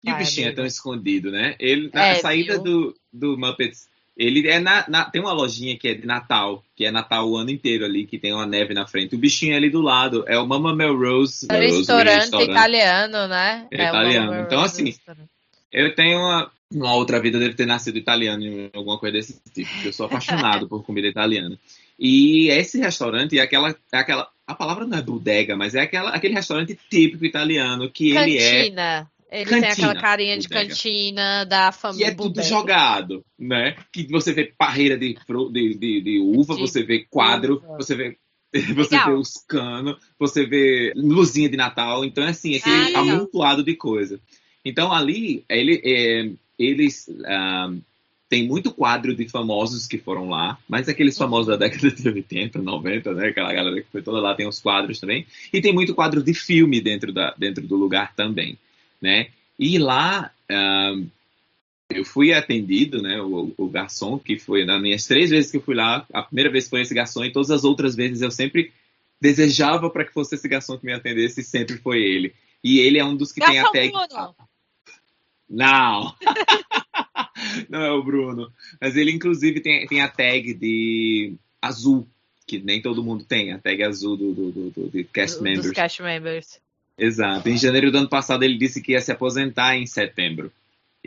E o bichinho é tão escondido, né? Ele, na É, saída viu? do, do Muppets, ele é na, na- Tem uma lojinha que é de Natal, que é Natal o ano inteiro ali, que tem uma neve na frente. O bichinho é ali do lado, é o Mama Melrose. É um Melrose, restaurante italiano, né? É o italiano. Então, assim, restaurante. Ele tem uma, uma outra vida, deve ter nascido italiano, alguma coisa desse tipo. porque Eu sou apaixonado por comida italiana. E esse restaurante é aquela, é aquela. A palavra não é bodega, mas é aquela, aquele restaurante típico italiano que ele é. Cantina. Ele tem Cantina, aquela carinha de bodega. cantina da Que família. é tudo jogado, né? Que você vê parreira de, de, de, de uva, De você vê quadro, uva. você vê. Você Legal. vê os canos, você vê luzinha de Natal, então é assim, aquele Ah, amontoado de coisa. Então ali, ele, é, eles ah, tem muito quadro de famosos que foram lá, mas aqueles famosos da década de 80, 90, né? Aquela galera que foi toda lá, tem os quadros também. E tem muito quadro de filme dentro, da, dentro do lugar também, né? E lá, ah, eu fui atendido, né? O, o garçom, que foi nas minhas três vezes que eu fui lá, a primeira vez foi esse garçom, e todas as outras vezes eu sempre desejava para que fosse esse garçom que me atendesse, e sempre foi ele. E ele é um dos que tem Garçom a tag. Bruno. Não! Não é o Bruno. Mas ele, inclusive, tem, tem a tag de azul, que nem todo mundo tem, a tag azul do, do, do, do- de cast Dos members. cast members. Exato. Em janeiro do ano passado ele disse que ia se aposentar em setembro.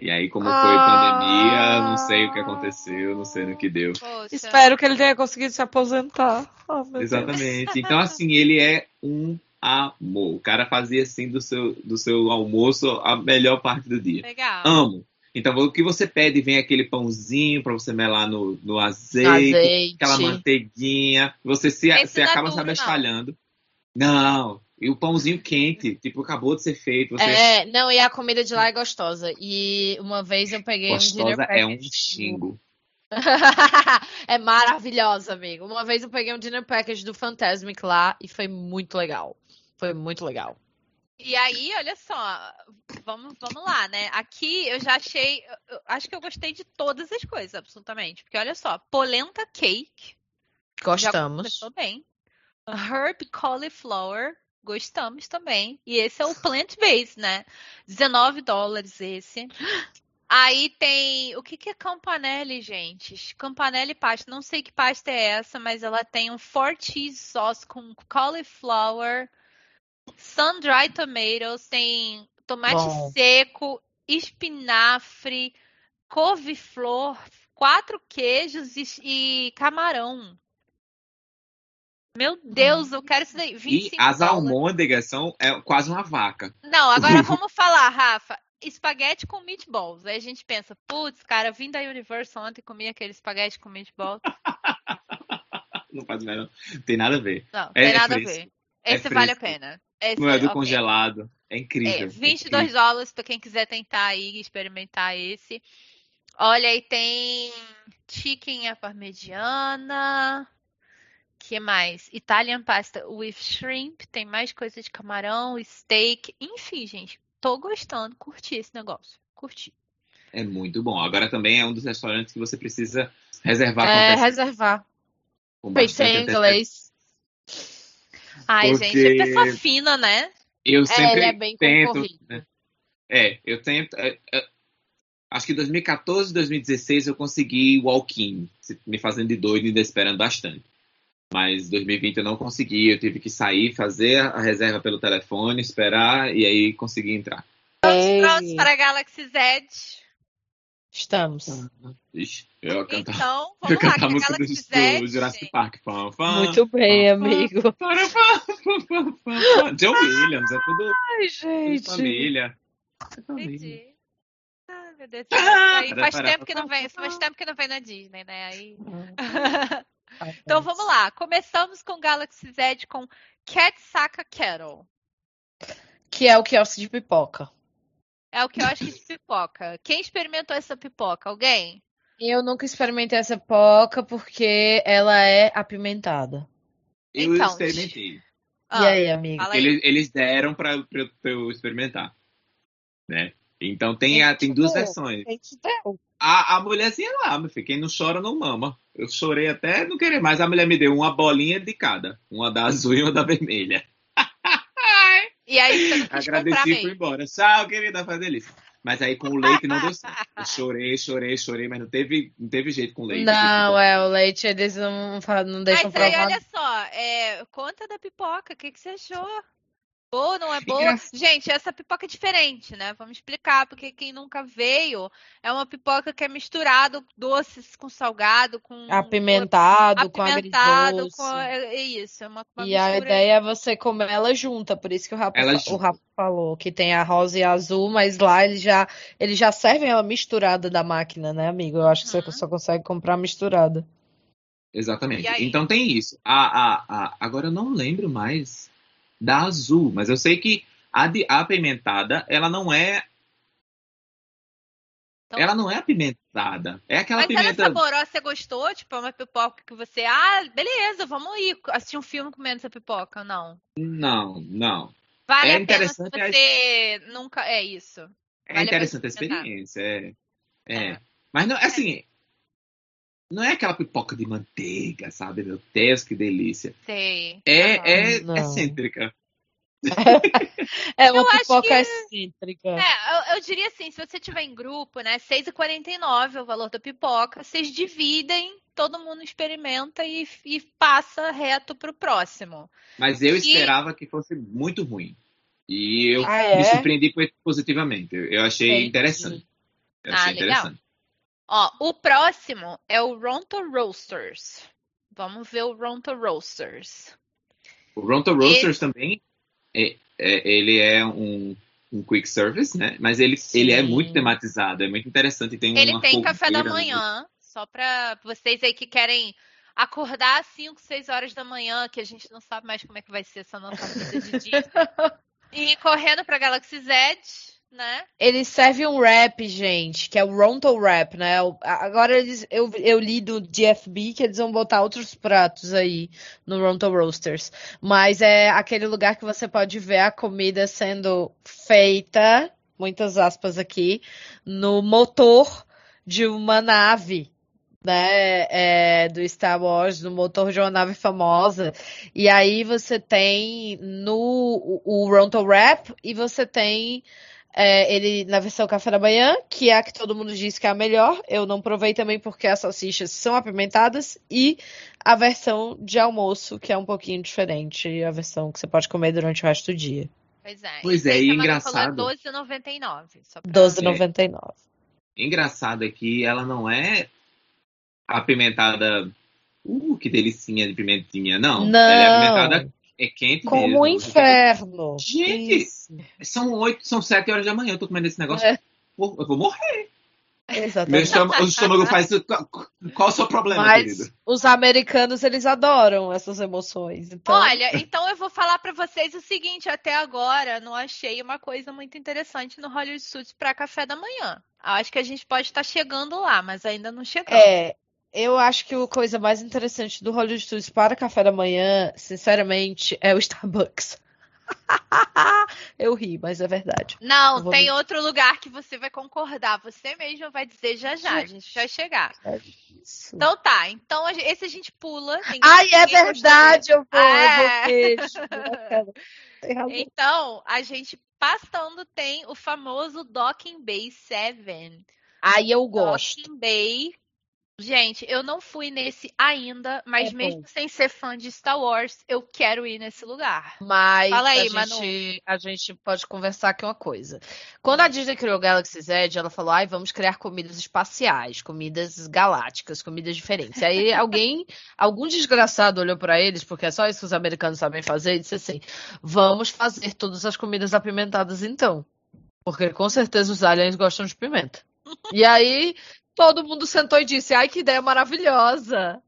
E aí, como foi Ah. pandemia, não sei o que aconteceu, não sei no que deu. Poxa. Espero que ele tenha conseguido se aposentar. Oh, meu Deus. Exatamente. Então, assim, ele é um amor. O cara fazia assim do seu, do seu almoço a melhor parte do dia. Legal. Amo. Então, o que você pede, vem aquele pãozinho para você melar no, no azeite, Azeite. aquela manteiguinha. Você se Esse você não é acaba se duro, não. abestalhando. Não. E o pãozinho quente, tipo, acabou de ser feito. Você É, não, e a comida de lá é gostosa. E uma vez eu peguei um dinner gostosa é um xingo. é maravilhosa, amigo. Uma vez eu peguei um dinner package do Fantasmic lá e foi muito legal. Foi muito legal. E aí, olha só, vamos, vamos lá, né? Aqui eu já achei, eu- acho que eu gostei de todas as coisas, absolutamente. Porque olha só, polenta cake, Gostamos. começou bem. Herb cauliflower, gostamos também. E esse é o plant-based, né? 19 dólares esse. Aí tem, o que que é campanelli, gente? Campanelli pasta, não sei que pasta é essa, mas ela tem um four cheese sauce com cauliflower, sun-dried tomatoes, tem tomate Bom. seco, espinafre, couve-flor, quatro queijos e, e camarão. Meu Deus, eu quero isso daí. E 25 as dólares. almôndegas são é, quase uma vaca. Não, agora vamos falar, Rafa. Espaguete com meatballs. Aí a gente pensa, putz, cara, vim da Universal ontem e comi aquele espaguete com meatballs. Não faz nada, não tem nada a ver. Não, É, tem nada a fresco. ver. Esse é vale a pena. Esse, Não é do ok. congelado. É incrível. É, 22 dólares para quem quiser tentar aí experimentar esse. Olha, aí tem chicken à parmegiana. Que mais? Italian pasta with shrimp. Tem mais coisa de camarão, steak. Enfim, gente, tô gostando. Curti esse negócio. Curti. É muito bom. Agora também é um dos restaurantes que você precisa reservar com É, antecedência, reservar. com Pensei em inglês. Ai, Porque- gente, é pessoa fina, né? Eu É, sempre ele é bem tento. né? É, eu tento. é, é, acho que em 2014, 2016 eu consegui walk-in, me fazendo de doido e ainda esperando bastante. Mas 2020 eu não consegui, eu tive que sair, fazer a reserva pelo telefone, esperar e aí conseguir entrar. Ei, Prontos para a Galaxy Z. Estamos. Ixi, eu cantar, Então, eu vamos ia lá, cantar a música do, Galaxy Z. do Jurassic Park. Fã, fã, Muito bem, fã, amigo. fã, fã, fã, fã, fã, fã. John Williams, é tudo, Ai, tudo gente. família. É família. Entendi. Ai, meu Deus. Ah, faz para, tempo que não vem, faz tempo que não vem na Disney, né? Aí... Então Então vamos lá. Começamos com Galaxy Z com Cat Saka Kettle. Que é o quiosque de pipoca. É o que eu acho que de pipoca. Quem experimentou essa pipoca? Alguém? Eu nunca experimentei essa pipoca porque ela é apimentada. Eu Então, experimentei. e aí, aí. Eles, eles deram pra, pra, pra eu experimentar. Né? Então tem, a, tem duas Tipo, versões. A, a mulherzinha lá, meu filho, quem não chora não mama. Eu chorei até não querer mais. A mulher me deu uma bolinha de cada. Uma da azul e uma da vermelha. E aí você não quis comprar Agradeci e fui embora. Tchau, querida, uma delícia. Mas aí com o leite não deu certo. Eu chorei, chorei, chorei, mas não teve, não teve jeito com leite. Não, é, o leite eles não, não deixam Mas aí, provar. olha só, é, conta da pipoca, o que, que você achou? Boa, não é boa? Gente, essa pipoca é diferente, né? Vamos explicar, porque quem nunca veio, é uma pipoca que é misturado doces com salgado, com Apimentado, com apimentado, com é, é isso, é uma, uma E a ideia é você comer ela junta, por isso que o Rafa, Ela o Rafa falou que tem a rosa e a azul, mas lá eles já, eles já servem ela misturada da máquina, né, amigo? Eu acho que Uhum. você só consegue comprar misturada. Exatamente. Então tem isso. A, a, a, agora eu não lembro mais da azul, mas eu sei que a, de, a apimentada, ela não é. Então- ela não é apimentada. É aquela Mas ela é pimenta. saborosa, você gostou? Tipo, é uma pipoca que você, ah, beleza, vamos ir assistir um filme comendo essa pipoca. Não. Não, não. Vale É a pena interessante a- você nunca. É isso. É Vale a interessante a pena experimentar. experiência. É, é. É. Mas não, assim. Não é aquela pipoca de manteiga, sabe? Meu Deus, que delícia. Sei. É, Aham. é Não. excêntrica. É uma Eu pipoca que- excêntrica. É, eu, eu diria assim, se você tiver em grupo, né, 6,49 é o valor da pipoca, vocês dividem, todo mundo experimenta e, e passa reto pro próximo. Mas eu E- esperava que fosse muito ruim. E eu Ah, é? me surpreendi po- positivamente. Eu achei Entendi. interessante. Eu Ah, achei legal. interessante. Ó, o próximo é o Ronto Roasters. Vamos ver o Ronto Roasters. O Ronto Roasters também, é, é- ele é um, um quick service, né? Mas ele, ele é muito tematizado, é muito interessante. Tem Ele tem café da manhã, só pra vocês aí que querem acordar às 5, 6 horas da manhã, que a gente não sabe mais como é que vai ser essa nossa vida de dia. e correndo pra Galaxy Z, né? Ele serve um wrap, gente, que é o Ronto Wrap, né? Agora eles, eu, eu li do DFB que eles vão botar outros pratos aí no Ronto Roasters. Mas é aquele lugar que você pode ver a comida sendo feita, muitas aspas aqui, no motor de uma nave. Né, é, do Star Wars, no motor de uma nave famosa. E aí você tem no o, o Ronto Wrap e você tem é, ele na versão café da manhã, que é a que todo mundo diz que é a melhor. Eu não provei também porque as salsichas são apimentadas. E a versão de almoço, que é um pouquinho diferente. A versão que você pode comer durante o resto do dia. Pois é. Pois é, e falou engraçado. É 12,99. só pra- 12,99. Engraçado é que ela não é apimentada. Uh, que delicinha de pimentinha. Não. Não. Ela é apimentada, é quente Como mesmo. o inferno. Gente! Isso. São oito, são sete horas da manhã, eu tô comendo esse negócio. É. Pô, Eu vou morrer. Meu Exatamente. estômago, o estômago faz. Qual, o seu problema, Mas querido? os americanos, eles adoram essas emoções. Então, Olha, então eu vou falar pra vocês o seguinte, até agora não achei uma coisa muito interessante no Hollywood Studios para café da manhã. Acho que a gente pode estar chegando lá, mas ainda não chegamos. é, eu acho que a coisa mais interessante do Hollywood Studios para café da manhã, sinceramente, é o Starbucks. eu ri, mas é verdade. Não, vou tem me- outro lugar que você vai concordar. Você mesmo vai dizer já já. A gente vai chegar. Isso. Então tá. Então esse a gente pula. ninguém- Ai, é verdade, eu vou, É. eu vou razão. Então, a gente passando tem o famoso Docking Bay 7. Aí eu gosto. Docking Bay. Gente, eu não fui nesse ainda, mas É mesmo sem ser fã de Star Wars, eu quero ir nesse lugar. Mas Fala aí, a, Manu. gente, a gente pode conversar aqui uma coisa. Quando a Disney criou Galaxy's Edge, ela falou: ai, vamos criar comidas espaciais, comidas galácticas, comidas diferentes. Aí alguém, algum desgraçado olhou pra eles, porque é só isso que os americanos sabem fazer, e disse assim: vamos fazer todas as comidas apimentadas então. Porque com certeza os aliens gostam de pimenta. E aí todo mundo sentou e disse: ai, que ideia maravilhosa.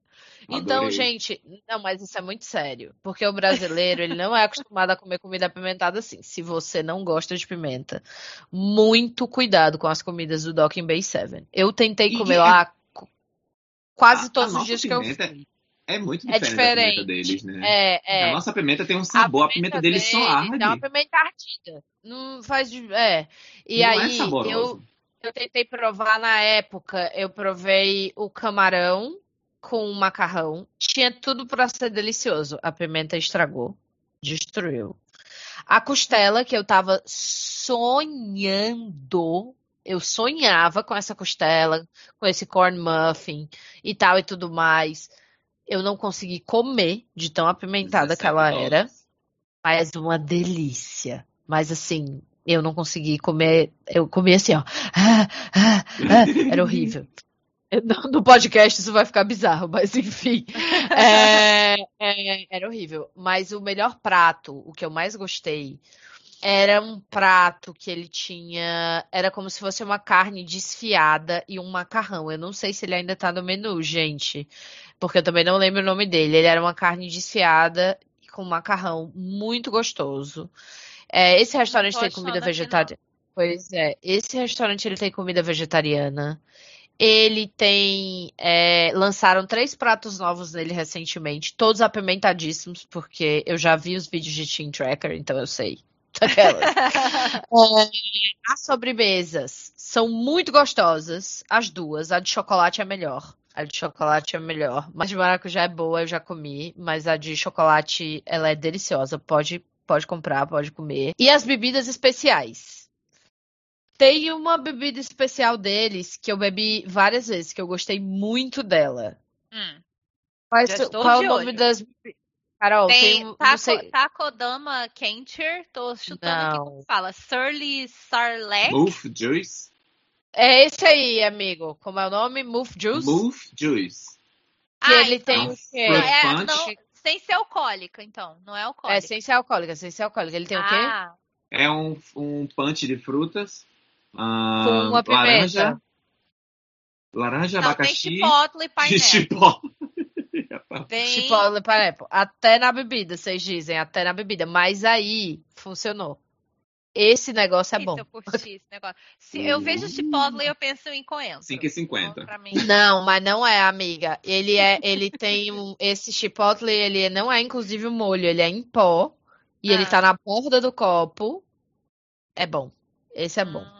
Então, Adorei. gente, não, mas isso é muito sério, porque o brasileiro, ele não é acostumado a comer comida apimentada assim. Se você não gosta de pimenta, muito cuidado com as comidas do Docking Bay 7. Eu tentei E comer é- lá qu- quase A- a todos os nossa dias que eu pimenta fui. É muito É diferente, da pimenta diferente. deles, né? É, é. A nossa pimenta tem um sabor, a pimenta, deles só arde. É uma pimenta ardida. Não faz. É. E não é aí, eu, saborosa. eu tentei provar na época, eu provei o camarão com o macarrão. Tinha tudo pra ser delicioso. A pimenta estragou, destruiu. A costela que eu tava sonhando, eu sonhava com essa costela, com esse corn muffin e tal e tudo mais. Eu não consegui comer de tão apimentada que ela 17 era, mas uma delícia. Mas assim, eu não consegui comer. Eu comi assim, ó. Ah, ah, ah, era horrível. No podcast isso vai ficar bizarro, mas enfim. É, é, era horrível. Mas o melhor prato, o que eu mais gostei, era um prato que ele tinha. Era como se fosse uma carne desfiada e um macarrão. Eu não sei se ele ainda tá no menu, gente. Porque eu também não lembro o nome dele. Ele era uma carne desfiada com macarrão muito gostoso. É, esse restaurante tem comida vegetariana. Pois é, esse restaurante ele tem comida vegetariana. Ele tem. é, lançaram três pratos novos nele recentemente, todos apimentadíssimos, porque eu já vi os vídeos de Team Tracker, então eu sei. É, as sobremesas são muito gostosas, as duas. A de chocolate é melhor. A de chocolate é melhor. Mas de maracujá é boa, eu já comi. Mas a de chocolate, ela é deliciosa. Pode, pode comprar, pode comer. E as bebidas especiais. Tem uma bebida especial deles que eu bebi várias vezes, que eu gostei muito dela. Hum. Estou qual é o nome olho. das. Carol, tem, Tem taco, sei. Takodama Kencher, tô chutando aqui Não. como fala. Surly Sarlacc. Moof Juice. É esse aí, amigo. Como é o nome? Moof Juice? Moof Juice. Que Ah, ele então- tem o quê? É, não, sem ser alcoólica, então. Não é alcoólica. É sem ser alcoólica, sem ser alcoólica. Ele tem o quê? Ah, É um, um punch de frutas. ah, Com uma pimenta. laranja. Laranja, não, tem abacaxi. chipotle e e painel. chipotle. Tem... Chipotle pineapple. Até na bebida, vocês dizem, até na bebida. Mas aí funcionou. Esse negócio é bom. eu curti esse negócio. Se eu vejo chipotle, eu penso em coentro. 5,50. Então, Não, mas não é, amiga. Ele é, ele tem um, esse chipotle, ele não é inclusive o molho, ele é em pó e ele Ah. tá na borda do copo. É bom. Esse é bom. hum,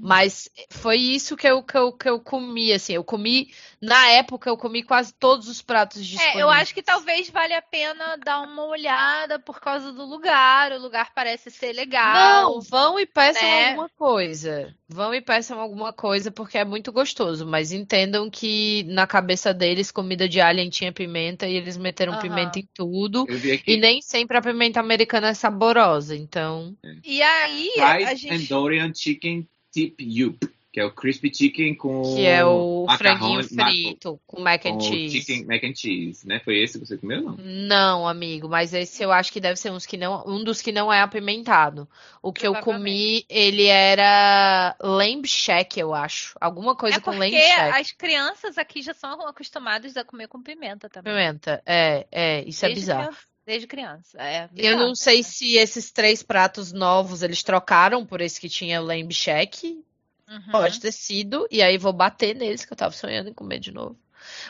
Mas foi isso que eu, que eu, que eu comi, assim. Eu comi, na época, eu comi quase todos os pratos É, disponíveis. eu acho que talvez valha a pena dar uma olhada por causa do lugar. O lugar parece ser legal. Não, vão e peçam né? alguma coisa. Vão e peçam alguma coisa porque é muito gostoso. Mas entendam que na cabeça deles, comida de alien tinha pimenta e eles meteram Aham. pimenta em tudo. E nem sempre a pimenta americana é saborosa. Então, E aí, a Fried and gente. Dorian Chicken Tip Yup. Que é o crispy chicken com Que é o franguinho frito com mac com and cheese. chicken mac and cheese, né? Foi esse que você comeu, não? Não, amigo, mas esse eu acho que deve ser uns que não, um dos que não é apimentado. O que eu comi, ele era lamb shack, eu acho. Alguma coisa é com lamb shack. as crianças aqui já são acostumadas a comer com pimenta também. Pimenta, é, é, isso é Desde bizarro. Criança- Desde criança. É Eu bizarro. não sei se esses três pratos novos eles trocaram por esse que tinha o lamb shack. Uhum. Pode ter sido, e aí vou bater neles, que eu tava sonhando em comer de novo.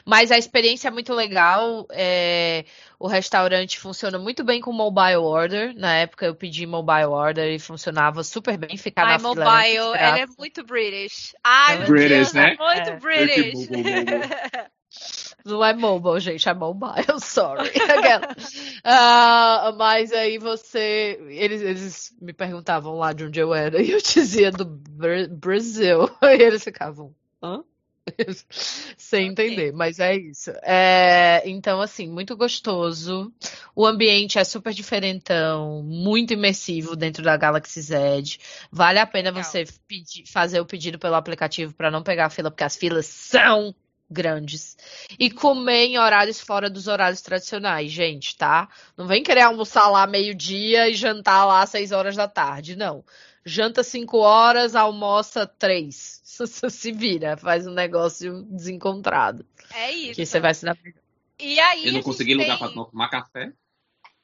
Mas a experiência é muito legal. é, O restaurante funciona muito bem com mobile order. Na época eu pedi mobile order e funcionava super bem. Ficar Ai, na fila mobile, muito ela é muito British. Ai, meu British, Deus, né? muito É. British. Não é mobile, gente, é mobile, sorry. Ah, mas aí você. Eles, eles me perguntavam lá de onde eu era e eu dizia do Bra- Brasil. E eles ficavam. Hã? Sem Ok. entender, mas é isso. É, então, assim, muito gostoso. O ambiente é super diferentão, muito imersivo dentro da Galaxy Z. Vale a pena Legal. você pedir- fazer o pedido pelo aplicativo para não pegar a fila, porque as filas são grandes. E comer em horários fora dos horários tradicionais, gente, tá? Não vem querer almoçar lá meio-dia e jantar lá às seis horas da tarde, não. Janta cinco horas, almoça três. Se vira, faz um negócio desencontrado. É isso. Que você vai se dar. E aí, Eu não consegui lugar tem- pra tomar café.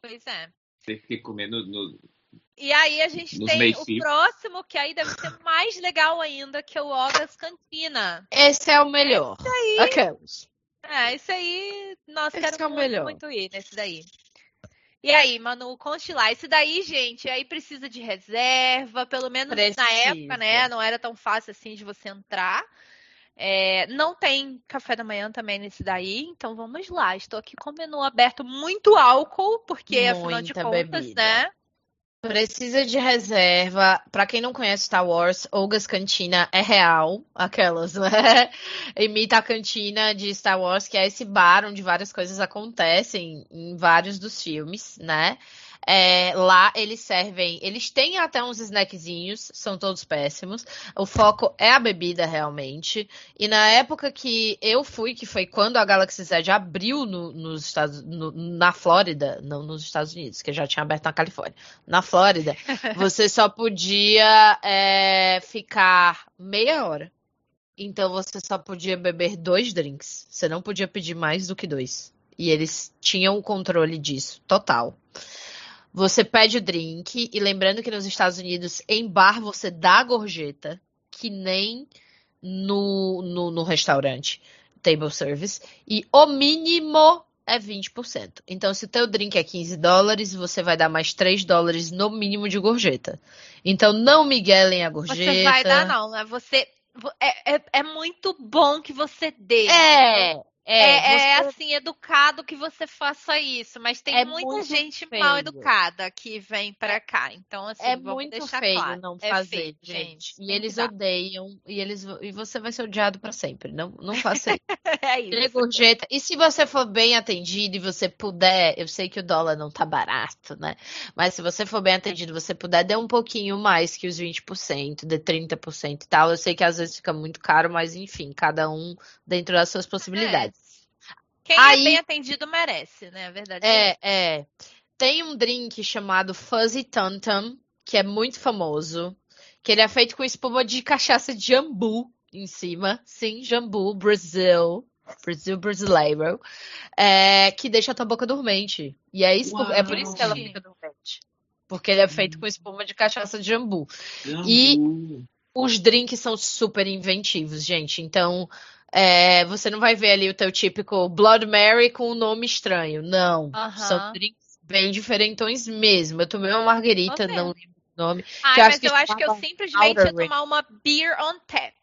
Pois é. Teve que comer no, no- E aí a gente Nos tem o próximo, que aí deve ser mais legal ainda, que é o Ogas Cantina. Esse é o melhor. Aquelas. É, esse aí, nossa, Esse quero é o muito, melhor. muito ir nesse daí. E aí, Manu, conte lá. Esse daí, gente, aí precisa de reserva, pelo menos na Precisa. época, né? Não era tão fácil assim de você entrar. É, não tem café da manhã também nesse daí, então vamos lá. Estou aqui com o menu aberto, muito álcool, porque afinal de Muita contas, bebida. né? Precisa de reserva. Pra quem não conhece Star Wars, Olga's Cantina é real, aquelas, né? Imita a cantina de Star Wars, que é esse bar onde várias coisas acontecem em vários dos filmes, né? É, lá eles servem, eles têm até uns snackzinhos, são todos péssimos. O foco é a bebida realmente. E na época que eu fui, que foi quando a Galaxy Z abriu no- nos Estados, no- na Flórida, não nos Estados Unidos, que já tinha aberto na Califórnia. Na Flórida, você só podia é, ficar meia hora. Então você só podia beber dois drinks. Você não podia pedir mais do que dois. E eles tinham o controle disso, total. Você pede o drink, e lembrando que nos Estados Unidos, em bar, você dá gorjeta, que nem no, no, no restaurante, table service, e o mínimo é 20%. Então, se o teu drink é 15 dólares, você vai dar mais 3 dólares no mínimo de gorjeta. Então, não miguelem a gorjeta. Você vai dar, não, né? Você. É, é, é muito bom que você dê. É, É, é, é, você- assim, educado que você faça isso, mas tem É muita gente feio. mal educada que vem pra cá. Então, assim, É vamos muito deixar feio claro. não É fazer, feio, gente. tem E eles dar. odeiam, e eles e você vai ser odiado pra sempre. Não, não faça isso. É isso. gorjeta. E se você for bem atendido e você puder, eu sei que o dólar não tá barato, né? Mas se você for bem atendido, você puder, dê um pouquinho mais que os 20%, dê 30% e tal. Eu sei que às vezes fica muito caro, mas enfim, cada um dentro das suas possibilidades. Quem Aí- é bem atendido merece, né? A verdade É, é. Tem um drink chamado Fuzzy Tum Tum, que é muito famoso, que ele é feito com espuma de cachaça de jambu em cima. Sim, jambu, Brasil. Brasil brasileiro. É, que deixa a tua boca dormente. E é, isso, é por isso que ela Uau. fica dormente. Porque ele é feito com espuma de cachaça de jambu. E- Jambu. Os drinks são super inventivos, gente. Então, é, você não vai ver ali o teu típico Blood Mary com um nome estranho. Não. Aham. São drinks bem diferentões mesmo. Eu tomei uma margarita, não lembro o nome. Ai, acho mas que eu acho que eu simplesmente ia tomar uma beer on tap.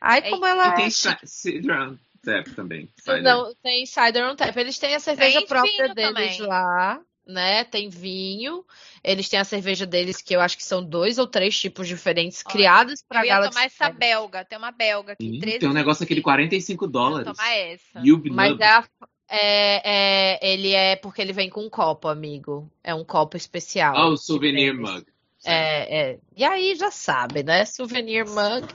Ai, É como E ela tem é. Ci- Cider Tap também. Cider. Não, tem cider on tap. Eles têm a cerveja Tem própria deles também. lá, né? Tem vinho. Eles têm a cerveja deles, que eu acho que são dois ou três tipos diferentes, Olha, criados pra Eu ia tomar essa belga. Tem uma belga aqui. 13 tem um negócio aqui de 45 Eu dólares. tomar essa. Mas é, a- é, é- ele é porque ele vem com um copo, amigo. É um copo especial. Oh, souvenir Eles- mug. É, é. E aí já sabe, né? Souvenir mug,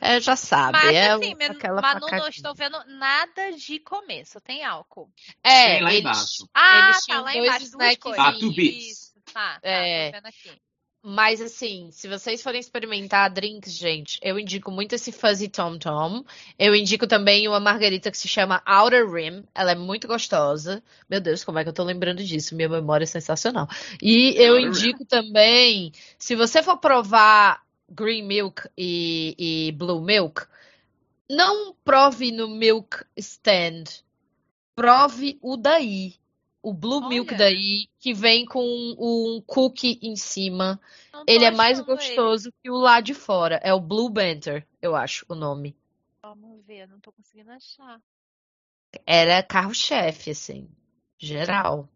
é, já sabe. Mas é assim, men- aquela Manu, não estou vendo nada de começo. Tem álcool. É, Tem lá eles- embaixo. Ah, Eles tá lá embaixo. Duas snacks coisas. Ah, Tá, tá, É. tô vendo aqui. Mas assim, se vocês forem experimentar drinks, gente, eu indico muito esse Fuzzy Tom Tom. Eu indico também uma margarita que se chama Outer Rim. Ela é muito gostosa. Meu Deus, como é que eu tô lembrando disso? Minha memória é sensacional. E eu indico também, se você for provar Green Milk e, e Blue Milk, não prove no Milk Stand. Prove o daí. O Blue Milk Olha. daí, que vem com um cookie em cima. Não Ele é mais achando ele. gostoso que o lá de fora. É o Blue Banter, eu acho o nome. Vamos ver, não tô conseguindo achar. Era carro-chefe, assim, geral.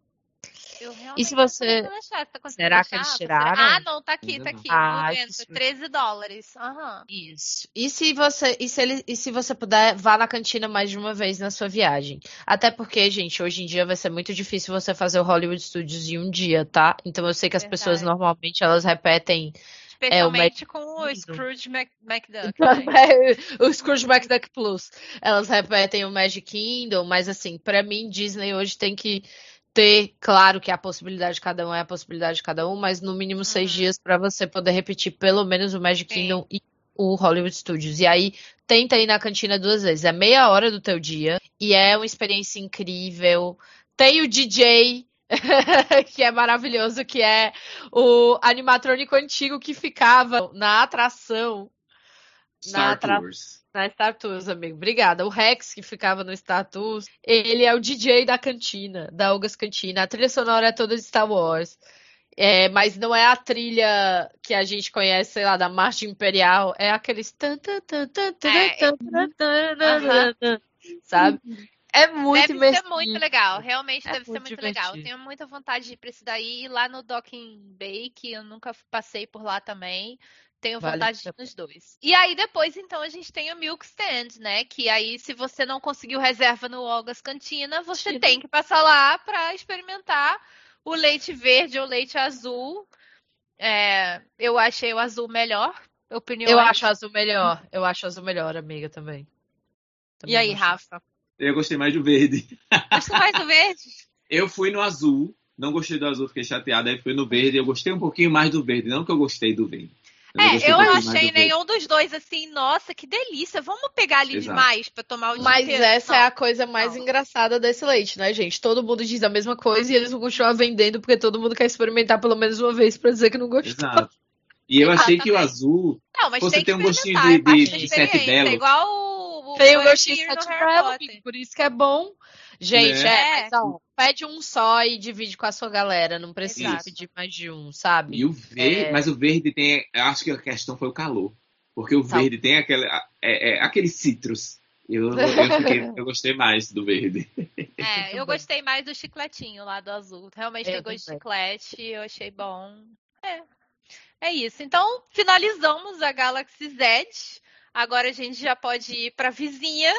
Realmente se você- tá Será que eles tiraram? Ah, não, tá aqui, tá aqui. Ah, susto. 13 dólares. Aham. Isso. E se você, e se ele, e se você puder, vá na cantina mais de uma vez na sua viagem. Até porque, gente, hoje em dia vai ser muito difícil você fazer o Hollywood Studios em um dia, tá? Então eu sei que as pessoas normalmente elas repetem Especialmente com o Kingdom. Scrooge Mac McDuck. né? o Scrooge McDuck Plus. Elas repetem o Magic Kingdom, mas assim, pra mim, Disney hoje tem que ter, claro que a possibilidade de cada um é a possibilidade de cada um, mas no mínimo seis Uhum. dias pra você poder repetir pelo menos o Magic Sim. Kingdom e o Hollywood Studios. E aí, tenta ir na cantina duas vezes. É meia hora do teu dia e é uma experiência incrível. Tem o DJ. que é maravilhoso, que é o animatrônico antigo que ficava na atração na Star tra- Tours. Na Star Tours, amigo. Obrigada. O Rex, que ficava no Star Tours, ele é o DJ da cantina, da Olga's Cantina. A trilha sonora é toda de Star Wars. É, mas não é a trilha que a gente conhece, sei lá, da Marcha Imperial. É aqueles. É. Sabe? É muito Deve ser muito legal, realmente É deve ser muito muito legal. Eu divertido. tenho muita vontade de ir pra esse daí e lá no Docking Bay, que eu nunca passei por lá também. Tenho Vale vontade ir nos dois. E aí depois, então, a gente tem o Milk Stand, né? Que aí, se você não conseguiu reserva no Olga's Cantina, você Sim. tem que passar lá pra experimentar o leite verde ou leite azul. É, eu achei o azul melhor. Opiniões. Eu acho azul melhor. Eu acho azul melhor, amiga, também. Também E aí, acho. Rafa? Eu gostei mais do verde. Gostou mais do verde? Eu fui no azul, não gostei do azul, fiquei chateado. Aí fui no verde, eu gostei um pouquinho mais do verde. Não que eu gostei do verde. Mas gostei É, eu um não achei nenhum dos dois assim, nossa, que delícia. Vamos pegar ali Exato. demais pra tomar o dia Mas inteiro. essa Não. é a coisa mais Não. engraçada desse leite, né, gente? Todo mundo diz a mesma coisa e eles vão continuar vendendo porque todo mundo quer experimentar pelo menos uma vez pra dizer que não gostou. Exato. E eu achei que o azul. Não, mas Você tem um gostinho de- é de- de sete belo. É igual o, o Tem o Buzz gostinho Lightyear sete belo, por isso que é bom. Gente, Né? é, ó, pede um só e divide com a sua galera. Não precisa Exato. pedir mais de um, sabe? E o verde. É. Mas o verde tem. Eu acho que a questão foi o calor. Porque o Tá. verde tem aquele, é, é, aquele citrus. Eu, eu, fiquei- eu gostei mais do verde. É, eu gostei mais do chicletinho lá do azul. Realmente tem gosto de chiclete, eu achei bom. É. É isso. Então, finalizamos a Galaxy Z. Agora a gente já pode ir pra vizinha.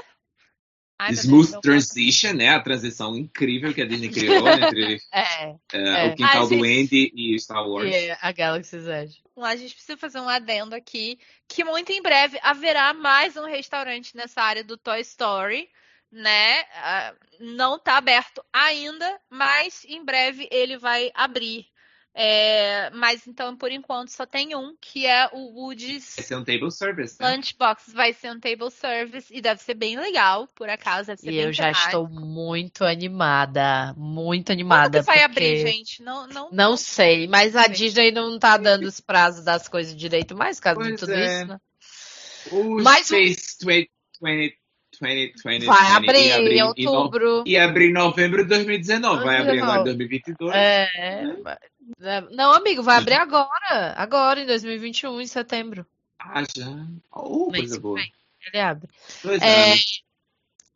Ai, Deus, Smooth Transition, né? A transição incrível que a Disney criou entre É, eh, É. o quintal Ai, do gente. Andy e Star Wars. e é a Galaxy Z. A gente precisa fazer um adendo aqui, que muito em breve haverá mais um restaurante nessa área do Toy Story, né? Ah, Não tá aberto ainda, mas em breve ele vai abrir. É, mas então, por enquanto, só tem um, que é o Woody's Vai ser um table service, né? Lunchbox. Vai ser um table service e deve ser bem legal, por acaso. Deve ser E bem eu já temático. estou muito animada. Muito Quando animada. que vai porque... abrir, gente? Não, não, Não sei, mas a. Disney não tá dando os prazos das coisas direito mais, por causa de Pois tudo é. isso, né? O Mas o- Space 20, 20, 20, 20, Vai 20, abrir ia em no- outubro. Ia abrir em novembro de 2019. Vai abrir agora em 2022. É, é, Não, amigo, vai abrir agora. Agora, em 2021, em setembro. Ah, já. Oh, coisa que boa. vem, Ele abre. Dois É, anos.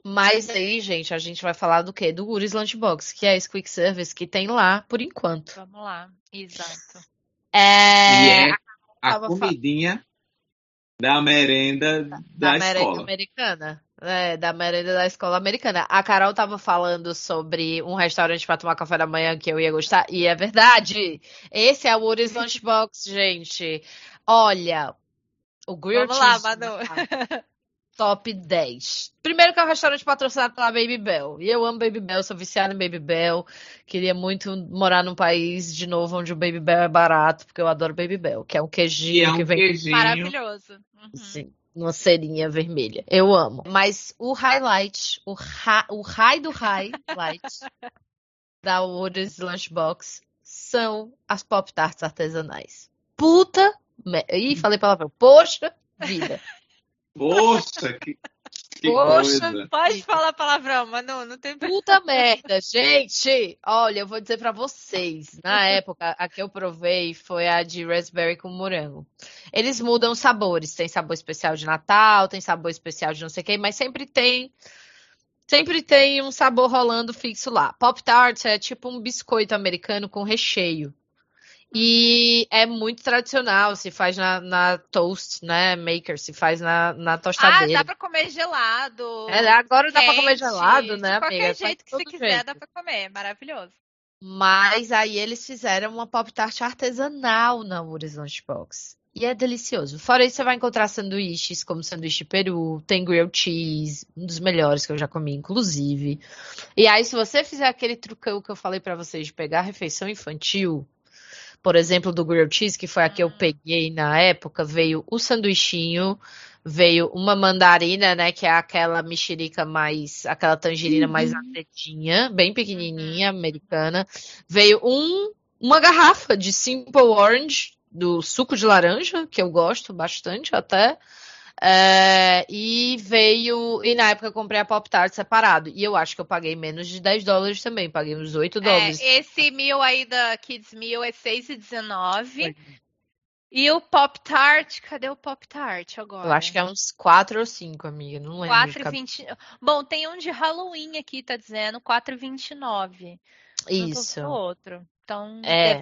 Mas aí, gente, a gente vai falar do quê? Do Uri's Lunchbox, que é esse quick service que tem lá por enquanto. Vamos lá. Exato. E É, é a comidinha da merenda da, da merenda escola. americana. É, da merenda da escola americana. A Carol tava falando sobre um restaurante para tomar café da manhã que eu ia gostar, e é verdade. Esse é o Woody's Lunchbox, gente. Olha, o Grilled Vamos lá, Manu. top 10. Primeiro que é um restaurante patrocinado pela Baby Bell. E eu amo Baby Bell, sou viciada em Baby Bell. Queria muito morar num país de novo onde o Baby Bell é barato, porque eu adoro Baby Bell, que é um queijinho é um que vem queijinho. Maravilhoso. Uhum. Sim, uma cerinha vermelha. Eu amo. Mas o highlight, o, ra o high do highlight da Woody's Lunchbox são as Pop Tarts artesanais. Puta. Me... Ih, falei palavrão. Poxa vida. Poxa, que, que Poxa. coisa. Pode falar palavrão, Manu, não tem Puta merda, gente! Olha, eu vou dizer pra vocês. Na época, a que eu provei foi a de raspberry com morango. Eles mudam os sabores. Tem sabor especial de Natal, tem sabor especial de não sei o quê, mas sempre tem. Sempre tem um sabor rolando fixo lá. Pop Tarts é tipo um biscoito americano com recheio. E é muito tradicional, se faz na, na toast, né? Maker, se faz na, na Ah, tostadeira. dá pra comer gelado. É, agora dá pra comer quente, gelado, né, De qualquer amiga? Jeito que você quiser, jeito. dá pra comer. Maravilhoso. Mas aí eles fizeram uma pop tart artesanal na Woody's Lunchbox. E é delicioso. Fora isso, você vai encontrar sanduíches, como sanduíche peru, tem grilled cheese, um dos melhores que eu já comi, inclusive. E aí, se você fizer aquele trucão que eu falei pra vocês de pegar a refeição infantil, por exemplo, do grilled cheese, que foi a que eu Hum. peguei na época, veio o sanduichinho, veio uma mandarina, né, que é aquela mexerica mais, aquela tangerina mais azedinha, bem pequenininha, americana. Veio um, uma garrafa de Simple Orange, do suco de laranja, que eu gosto bastante até. É, e veio. E na época eu comprei a Pop Tart separado. E eu acho que eu paguei menos de 10 dólares também. Paguei uns 8 dólares. É, esse meal aí da Kids Meal é 6,19. E o Pop Tart, cadê o Pop Tart agora? Eu acho que é uns 4 ou 5, amiga. Não lembro. de cabeça. 4,20. Bom, tem um de Halloween aqui, tá dizendo 4,29. Não tô Isso. outro. Então, É.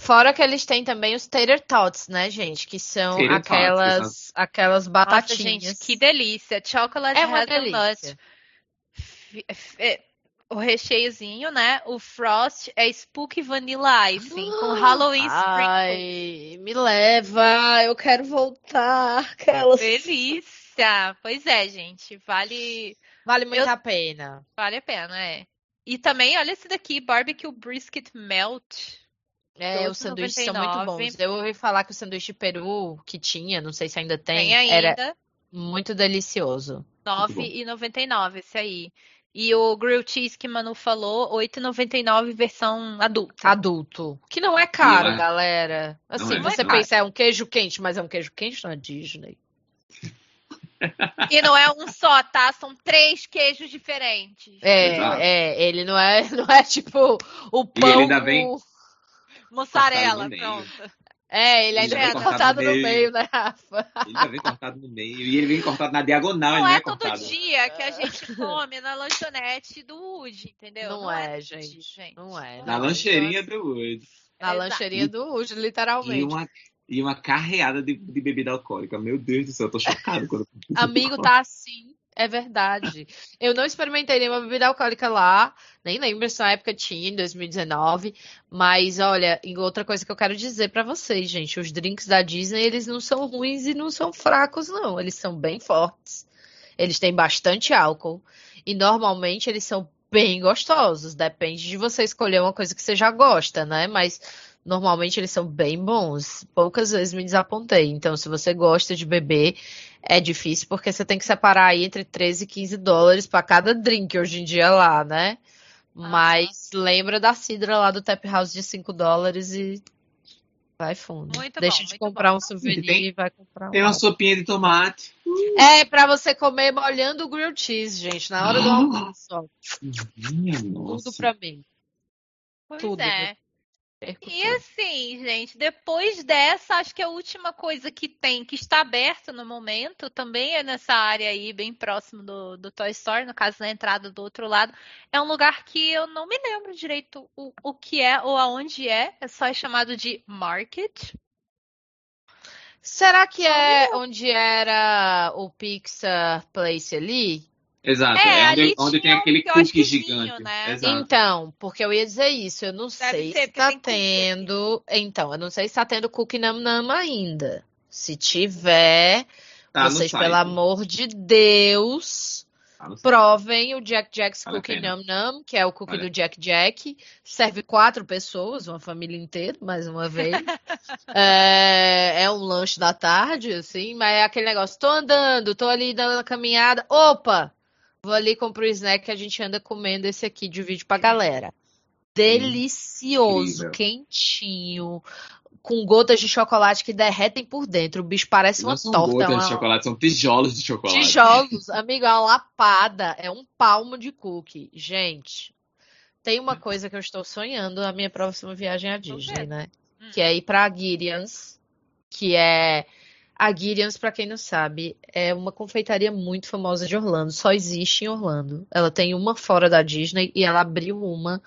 Fora que eles têm também os tater tots, né, gente? Que são Tater tots, aquelas, aquelas Nossa, batatinhas. gente, que delícia. Chocolate É uma hazelnut. delícia. É, O recheiozinho, né? O frost é Spooky Vanilla Icing com Halloween Sprinkle. Ai, me leva, eu quero voltar. Aquelas... Delícia! Pois é, gente. Vale, Vale muito Eu- a pena. vale a pena, é. E também, olha esse daqui, Barbecue Brisket Melt. É, os sanduíches são muito 12,99. bons. Eu ouvi falar que o sanduíche peru que tinha, não sei se ainda tem, Tem era ainda. muito delicioso. Bom. 9,99 esse aí. E o grilled cheese que Manu falou, 8,99 versão adulta. Adulto. Que não é caro, Não é. galera. Assim, é, você é. pensa, é um queijo quente, mas é um queijo quente na Disney. E não é um só, tá? São três queijos diferentes. É, Exato. é, ele não é, não é tipo o E pão. ele ainda vem- Mussarela, meio. pronto. É, ele ainda Ele vem vem cortado cortado no no meio, meio. né, Rafa? Ele já vem cortado no meio. E ele vem cortado na diagonal, ele Não não é é todo dia que a gente come na lanchonete do Wood, entendeu? Não, é, todo gente. dia, Não é. Na não. lancheirinha Então, do Wood. Na Exato. lancheirinha do Wood, E literalmente. uma, e uma carreada de, de bebida alcoólica. Meu Deus do céu, eu tô chocado quando. Amigo, tá assim. É verdade. Eu não experimentei nenhuma bebida alcoólica lá. Nem lembro se na época tinha, em 2019. Mas, olha, outra coisa que eu quero dizer pra vocês, gente. Os drinks da Disney, eles não são ruins e não são fracos, não. Eles são bem fortes. Eles têm bastante álcool. E, normalmente, eles são bem gostosos. Depende de você escolher uma coisa que você já gosta, né? Mas, normalmente, eles são bem bons. Poucas vezes me desapontei. Então, se você gosta de beber... É difícil porque você tem que separar aí entre 13 e 15 dólares para cada drink hoje em dia lá, né? Mas lembra da cidra lá do Tap House de 5 dólares e vai fundo. Muito Deixa bom, de muito comprar bom. um souvenir Tem- e vai comprar Tem um. uma sopinha de tomate. É para você comer molhando o grilled cheese, gente, na hora do Ah. almoço. ó. Minha Tudo nossa. pra mim. Pois Tudo, é. E assim, gente, depois dessa, acho que a última coisa que tem, que está aberta no momento, também é nessa área aí, bem próximo do, do Toy Story, no caso, na entrada do outro lado. É um lugar que eu não me lembro direito o, o que é ou aonde é. É só chamado de Market. Será que é onde era o Pixar Place ali? Exato, É, é, onde, onde tem um aquele quiosquezinho, cookie gigante. né? Exato. Então, porque eu ia dizer isso, eu não Deve sei ser, se tá tem cookie tendo. Então, eu não sei se tá tendo cookie nam nam ainda. Se tiver, Tá vocês, pelo amor de Deus, Tá provem o Jack Jack's Vale a Cookie. Nam Nam, que é o cookie Vale. do Jack Jack. Serve quatro pessoas, uma família inteira, mais uma vez. é, é um lanche da tarde, assim, mas é aquele negócio, tô andando, tô ali dando uma caminhada, opa! Vou ali comprar o snack que a gente anda comendo esse aqui, divide pra galera. Delicioso, Incrível. quentinho, com gotas de chocolate que derretem por dentro. O bicho parece uma Não são torta. é gotas uma- de chocolate, são tijolos de chocolate. Tijolos, amigo, é uma lapada, é um palmo de cookie. Gente, tem uma coisa que eu estou sonhando na minha próxima viagem à Disney, vendo. né? Hum. Que é ir pra Gideon's, que é a Gideon's, pra quem não sabe, é uma confeitaria muito famosa de Orlando, só existe em Orlando. Ela tem uma fora da Disney e ela abriu uma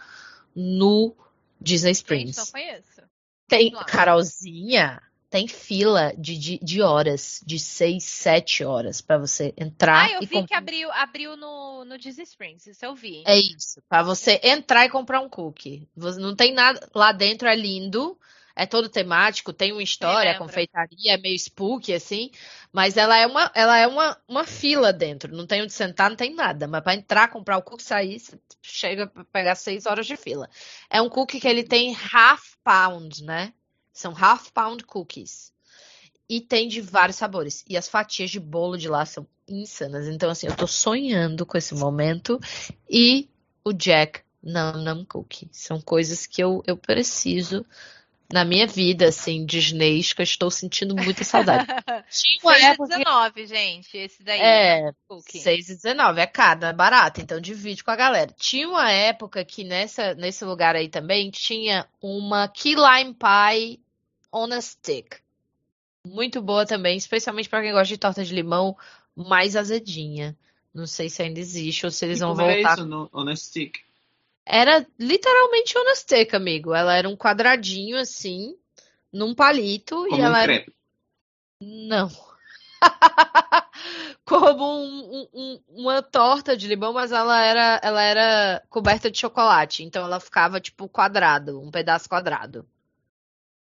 no Disney Springs. não conheço. Tem. Carolzinha, tem fila de, de, de horas, de seis, sete horas pra você entrar Ah, eu vi que abriu, abriu no, no Disney Springs, isso eu vi. É isso, pra você entrar e comprar um cookie. Você não tem nada lá dentro, é lindo, é todo temático, tem uma história, a confeitaria é meio spooky assim, mas ela é uma, ela é uma, uma fila dentro, não tem onde sentar, não tem nada, mas pra entrar, comprar o cookie, sair, você chega pra pegar seis horas de fila. É um cookie que ele tem half pound, né? São half pound cookies. E tem de vários sabores. E as fatias de bolo de lá são insanas. Então, assim, eu tô sonhando com esse momento. E o Jack Nam Nam Cookie. São coisas que eu, eu preciso na minha vida, assim, Disney, que eu estou sentindo muita saudade. Tinha uma 6 época. 19, gente, esse daí. É, cookie. 6,19 é caro, é barato, então divide com a galera. Tinha uma época que nessa, nesse lugar aí também tinha uma Key Lime Pie on a Stick. Muito boa também, especialmente para quem gosta de torta de limão mais azedinha. Não sei se ainda existe ou se eles E vão como era voltar. isso no, on a stick? Era literalmente on a stick, amigo. Ela era um quadradinho assim, num palito, e Como ela um era não. Como um- um- um- uma torta de limão, mas ela era, ela era coberta de chocolate. Então ela ficava tipo quadrado, um pedaço quadrado.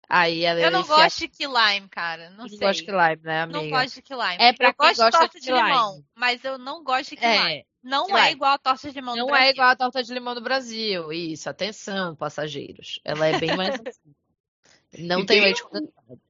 Aí ela Eu não enfiava- gosto de key lime, cara. Não não sei. gosto de lime, né, Não amiga? gosto de key lime. É pra eu quem gosto de gosta torta de de limão, mas eu não gosto de key lime. Não é igual a torta de limão do não é Brasil. igual a torta de limão do Brasil. Isso, atenção, passageiros. Ela é bem mais assim. Não E tem tem leite um- condensado.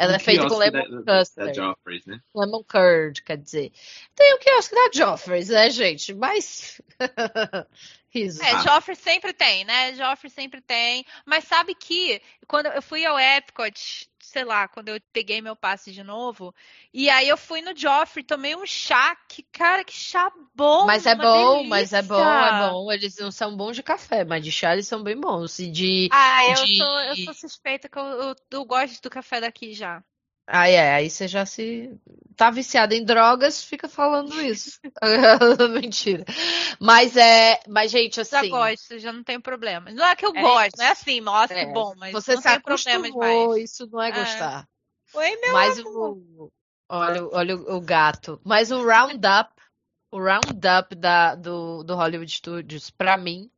Ela Um é feita com lemon da, da, custard. da Joffrey's, né? Lemon curd, quer dizer. Tem o quiosque da Joffrey's, né, gente? Mas. Risos. É, Ah. Joffrey sempre tem, né? Joffrey sempre tem. Mas sabe que quando eu fui ao Epcot, sei lá, quando eu peguei meu passe de novo, e aí eu fui no Joffrey, tomei um chá, que, cara, que chá bom. Mas é bom, mas é bom, é delícia. bom. Eles não são bons de café, mas de chá eles são bem bons. E de. Ah, eu, de- sou, eu sou suspeita que eu, eu, eu gosto do café daqui já. Aí é, aí você já se. Tá viciado em drogas, fica falando isso. Mentira. Mas é. Mas, gente, Já assim. gosto, já não tenho problema. Não é que eu É gosto, não é assim, nossa, É, que bom, mas Você não se tenho problemas mais. isso não é É. gostar. Oi, meu Mas amor. o. Olha, o- olha o o gato. Mas o Roundup, o Roundup da, do, do Hollywood Studios, pra mim,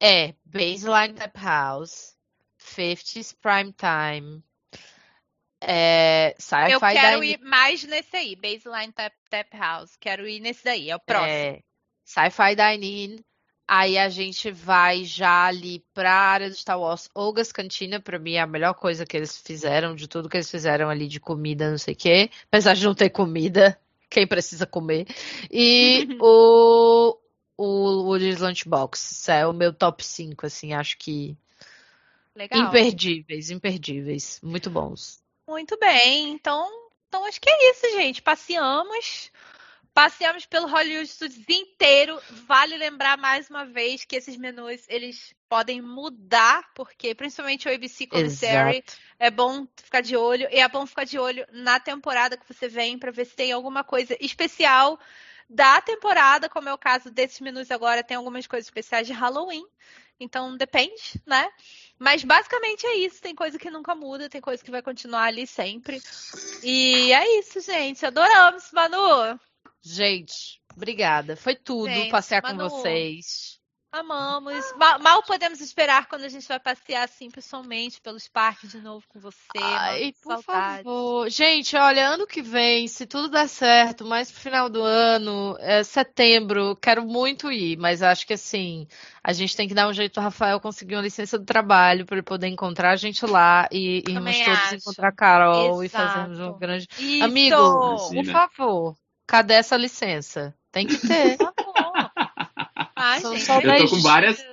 é Baseline Tap House, 50s Prime Time, é, Eu Sci-Fi quero Dining, ir mais nesse aí, Baseline Tap, Tap House. Quero ir nesse daí, é o próximo. é, Sci-Fi Dining. Aí a gente vai já ali pra área do Star Wars. Olga's Cantina, pra mim, é a melhor coisa que eles fizeram, de tudo que eles fizeram ali de comida, não sei o quê. Apesar de não ter comida, quem precisa comer. E o, o Woody's Lunchbox. Isso é o meu top 5, assim, acho que Legal. imperdíveis, imperdíveis. Muito bons. Muito bem, então, então acho que é isso, gente. Passeamos. Passeamos pelo Hollywood Studios inteiro. Vale lembrar mais uma vez que esses menus eles podem mudar, porque principalmente o ABC Commissary é bom ficar de olho e é bom ficar de olho na temporada que você vem para ver se tem alguma coisa especial da temporada, como é o caso desses menus agora, tem algumas coisas especiais de Halloween. Então depende, né? Mas basicamente é isso. Tem coisa que nunca muda, tem coisa que vai continuar ali sempre. E é isso, gente. Adoramos, Manu. Gente, obrigada. Foi tudo Gente, passear com Manu, vocês. Amamos. Mal, mal podemos esperar quando a gente vai passear assim pessoalmente pelos parques de novo com você. Ai, mano. por Saudades. favor. Gente, olha, ano que vem, se tudo der certo, mais pro final do ano, é setembro, quero muito ir, mas acho que assim, a gente tem que dar um jeito o Rafael conseguir uma licença do trabalho para ele poder encontrar a gente lá e irmos todos acho. encontrar a Carol e Exato. fazermos um grande. Isso. Amigo, por favor, cadê essa licença? Tem que ter. Bom. Ai, São gente, só Eu tô dez com várias.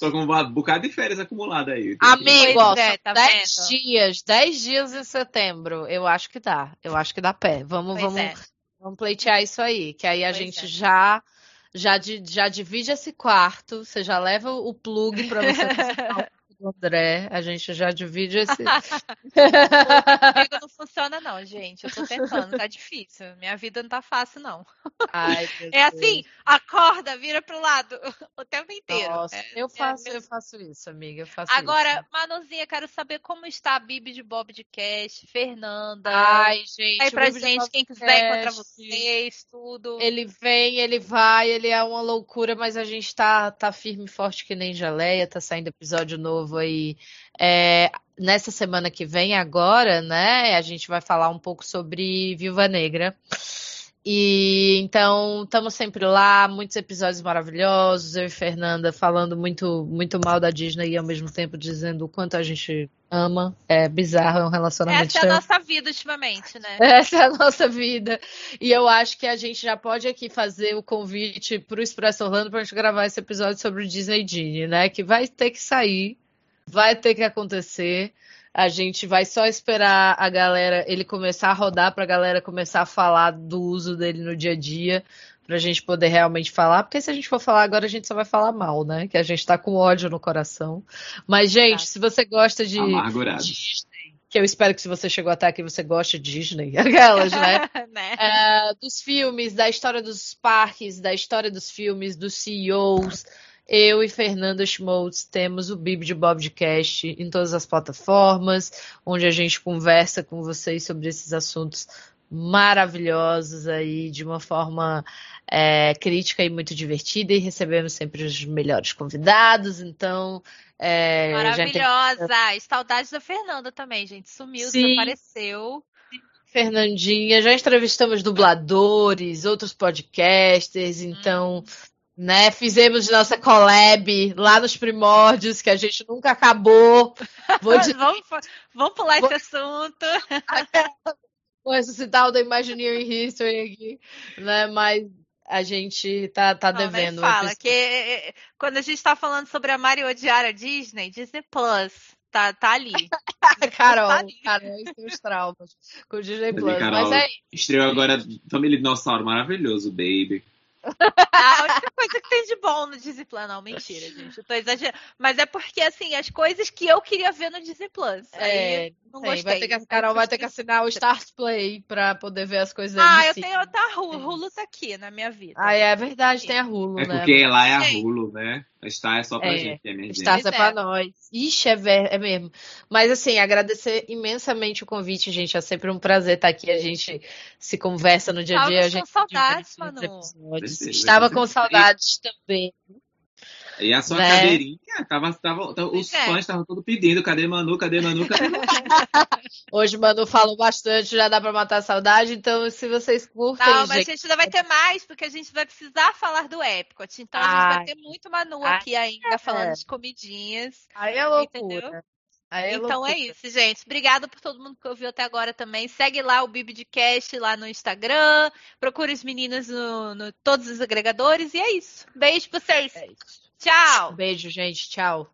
Tô com um bocado de férias acumulada aí. Amigo, ó, é, tá 10 vendo? dias, 10 dias em setembro. Eu acho que dá. Eu acho que dá pé. Vamos, Pois vamos, é. vamos pleitear isso aí. Que aí a Pois gente é. já, já, di- já divide esse quarto. Você já leva o plug pra você André. A gente já divide esse. Comigo não funciona, não, gente. Eu tô tentando, tá difícil. Minha vida não tá fácil, não. Ai, É assim, acorda, vira pro lado o tempo inteiro. Nossa, É- eu é faço, mesmo. eu faço isso, amiga. Eu faço Agora, isso. Manuzinha, quero saber como está a Bibi de Bob de Cast, Fernanda. Ai, gente. aí pra gente, quem quiser encontrar Podcast. vocês, tudo. Ele vem, ele vai, ele é uma loucura, mas a gente tá, tá firme e forte que nem geleia, tá saindo episódio novo aí. É, nessa semana que vem, agora, né, a gente vai falar um pouco sobre Viúva Negra. E então, estamos sempre lá, muitos episódios maravilhosos, eu e Fernanda falando muito, muito mal da Disney e ao mesmo tempo dizendo o quanto a gente ama. É bizarro, é um relacionamento Essa é a nossa vida ultimamente, né? essa é a nossa vida. E eu acho que a gente já pode aqui fazer o convite para o Expresso Orlando para a gente gravar esse episódio sobre o Disney Genie, né? Que vai ter que sair, vai ter que acontecer. A gente vai só esperar a galera, ele começar a rodar para a galera começar a falar do uso dele no dia a dia, para a gente poder realmente falar. Porque se a gente for falar agora, a gente só vai falar mal, né? Que a gente tá com ódio no coração. Mas, gente, se você gosta de que eu espero que se você chegou até aqui você goste de Disney, aquelas, né? né? É, dos filmes, da história dos parques, da história dos filmes, dos CEOs. Eu e Fernanda Schmoltz temos o Bib de Bobcast em todas as plataformas, onde a gente conversa com vocês sobre esses assuntos maravilhosos aí, de uma forma é, crítica e muito divertida, e recebemos sempre os melhores convidados, então é, tem Maravilhosa. E saudades da Fernanda também, gente. Sumiu, Sim. desapareceu. Fernandinha, já entrevistamos dubladores, outros podcasters, então, né, fizemos nossa collab lá nos primórdios, que a gente nunca acabou. Vou, de- vamos, vamos pular Vou- esse assunto. vou ressuscitar o da Imagineering History aqui, né, mas a gente tá, tá Não, devendo. fala, que eh, quando a gente tá falando sobre a Mario odiar a Disney, Disney Plus, tá, tá ali. Carol, tá ali. Carol, e seus traumas com o Disney Mas, Plus, Carol, mas é Estreou agora Família Dinossauro, maravilhoso, baby. A única coisa que tem de bom no Disney Plus, não, mentira, gente. Eu tô exagerando. Mas é porque, assim, as coisas que eu queria ver no Disney Plus. Aí É, não gostei. vai ter que, Carol vai ter que assinar o Start Play pra poder ver as coisas Ah, eu si. tenho outra Hulu. Hulu tá aqui na minha vida. Ah, é verdade, tem a Hulu, É né? porque lá é a. Hulu, né? A Star é só pra É, gente, é. Stars é pra nós. Ixi, é, ver- é mesmo. Mas assim, agradecer imensamente o convite, gente. É sempre um prazer estar aqui. A gente se conversa no dia a dia. A Tava com saudades, Manu. Estava com saudades também. E a sua Né? cadeirinha, tava, tava, tava- os é. fãs estavam todos pedindo, cadê Manu, cadê Manu, cadê Manu? Hoje o Manu falou bastante, já dá pra matar a saudade. Então, se vocês curtem, Não, mas a gente, gente ainda vai ter mais, porque a gente vai precisar falar do Epcot. Então a gente Ai. vai ter muito Manu Ai, aqui ainda, falando é. de comidinhas. aí é loucura. Entendeu? Aí é então é loucura. isso, gente. Obrigada por todo mundo que ouviu até agora também. Segue lá o Bibi de Cast lá no Instagram. Procure as meninas no, no todos os agregadores. E é isso. Beijo pra vocês. É isso. Tchau. Beijo, gente. Tchau.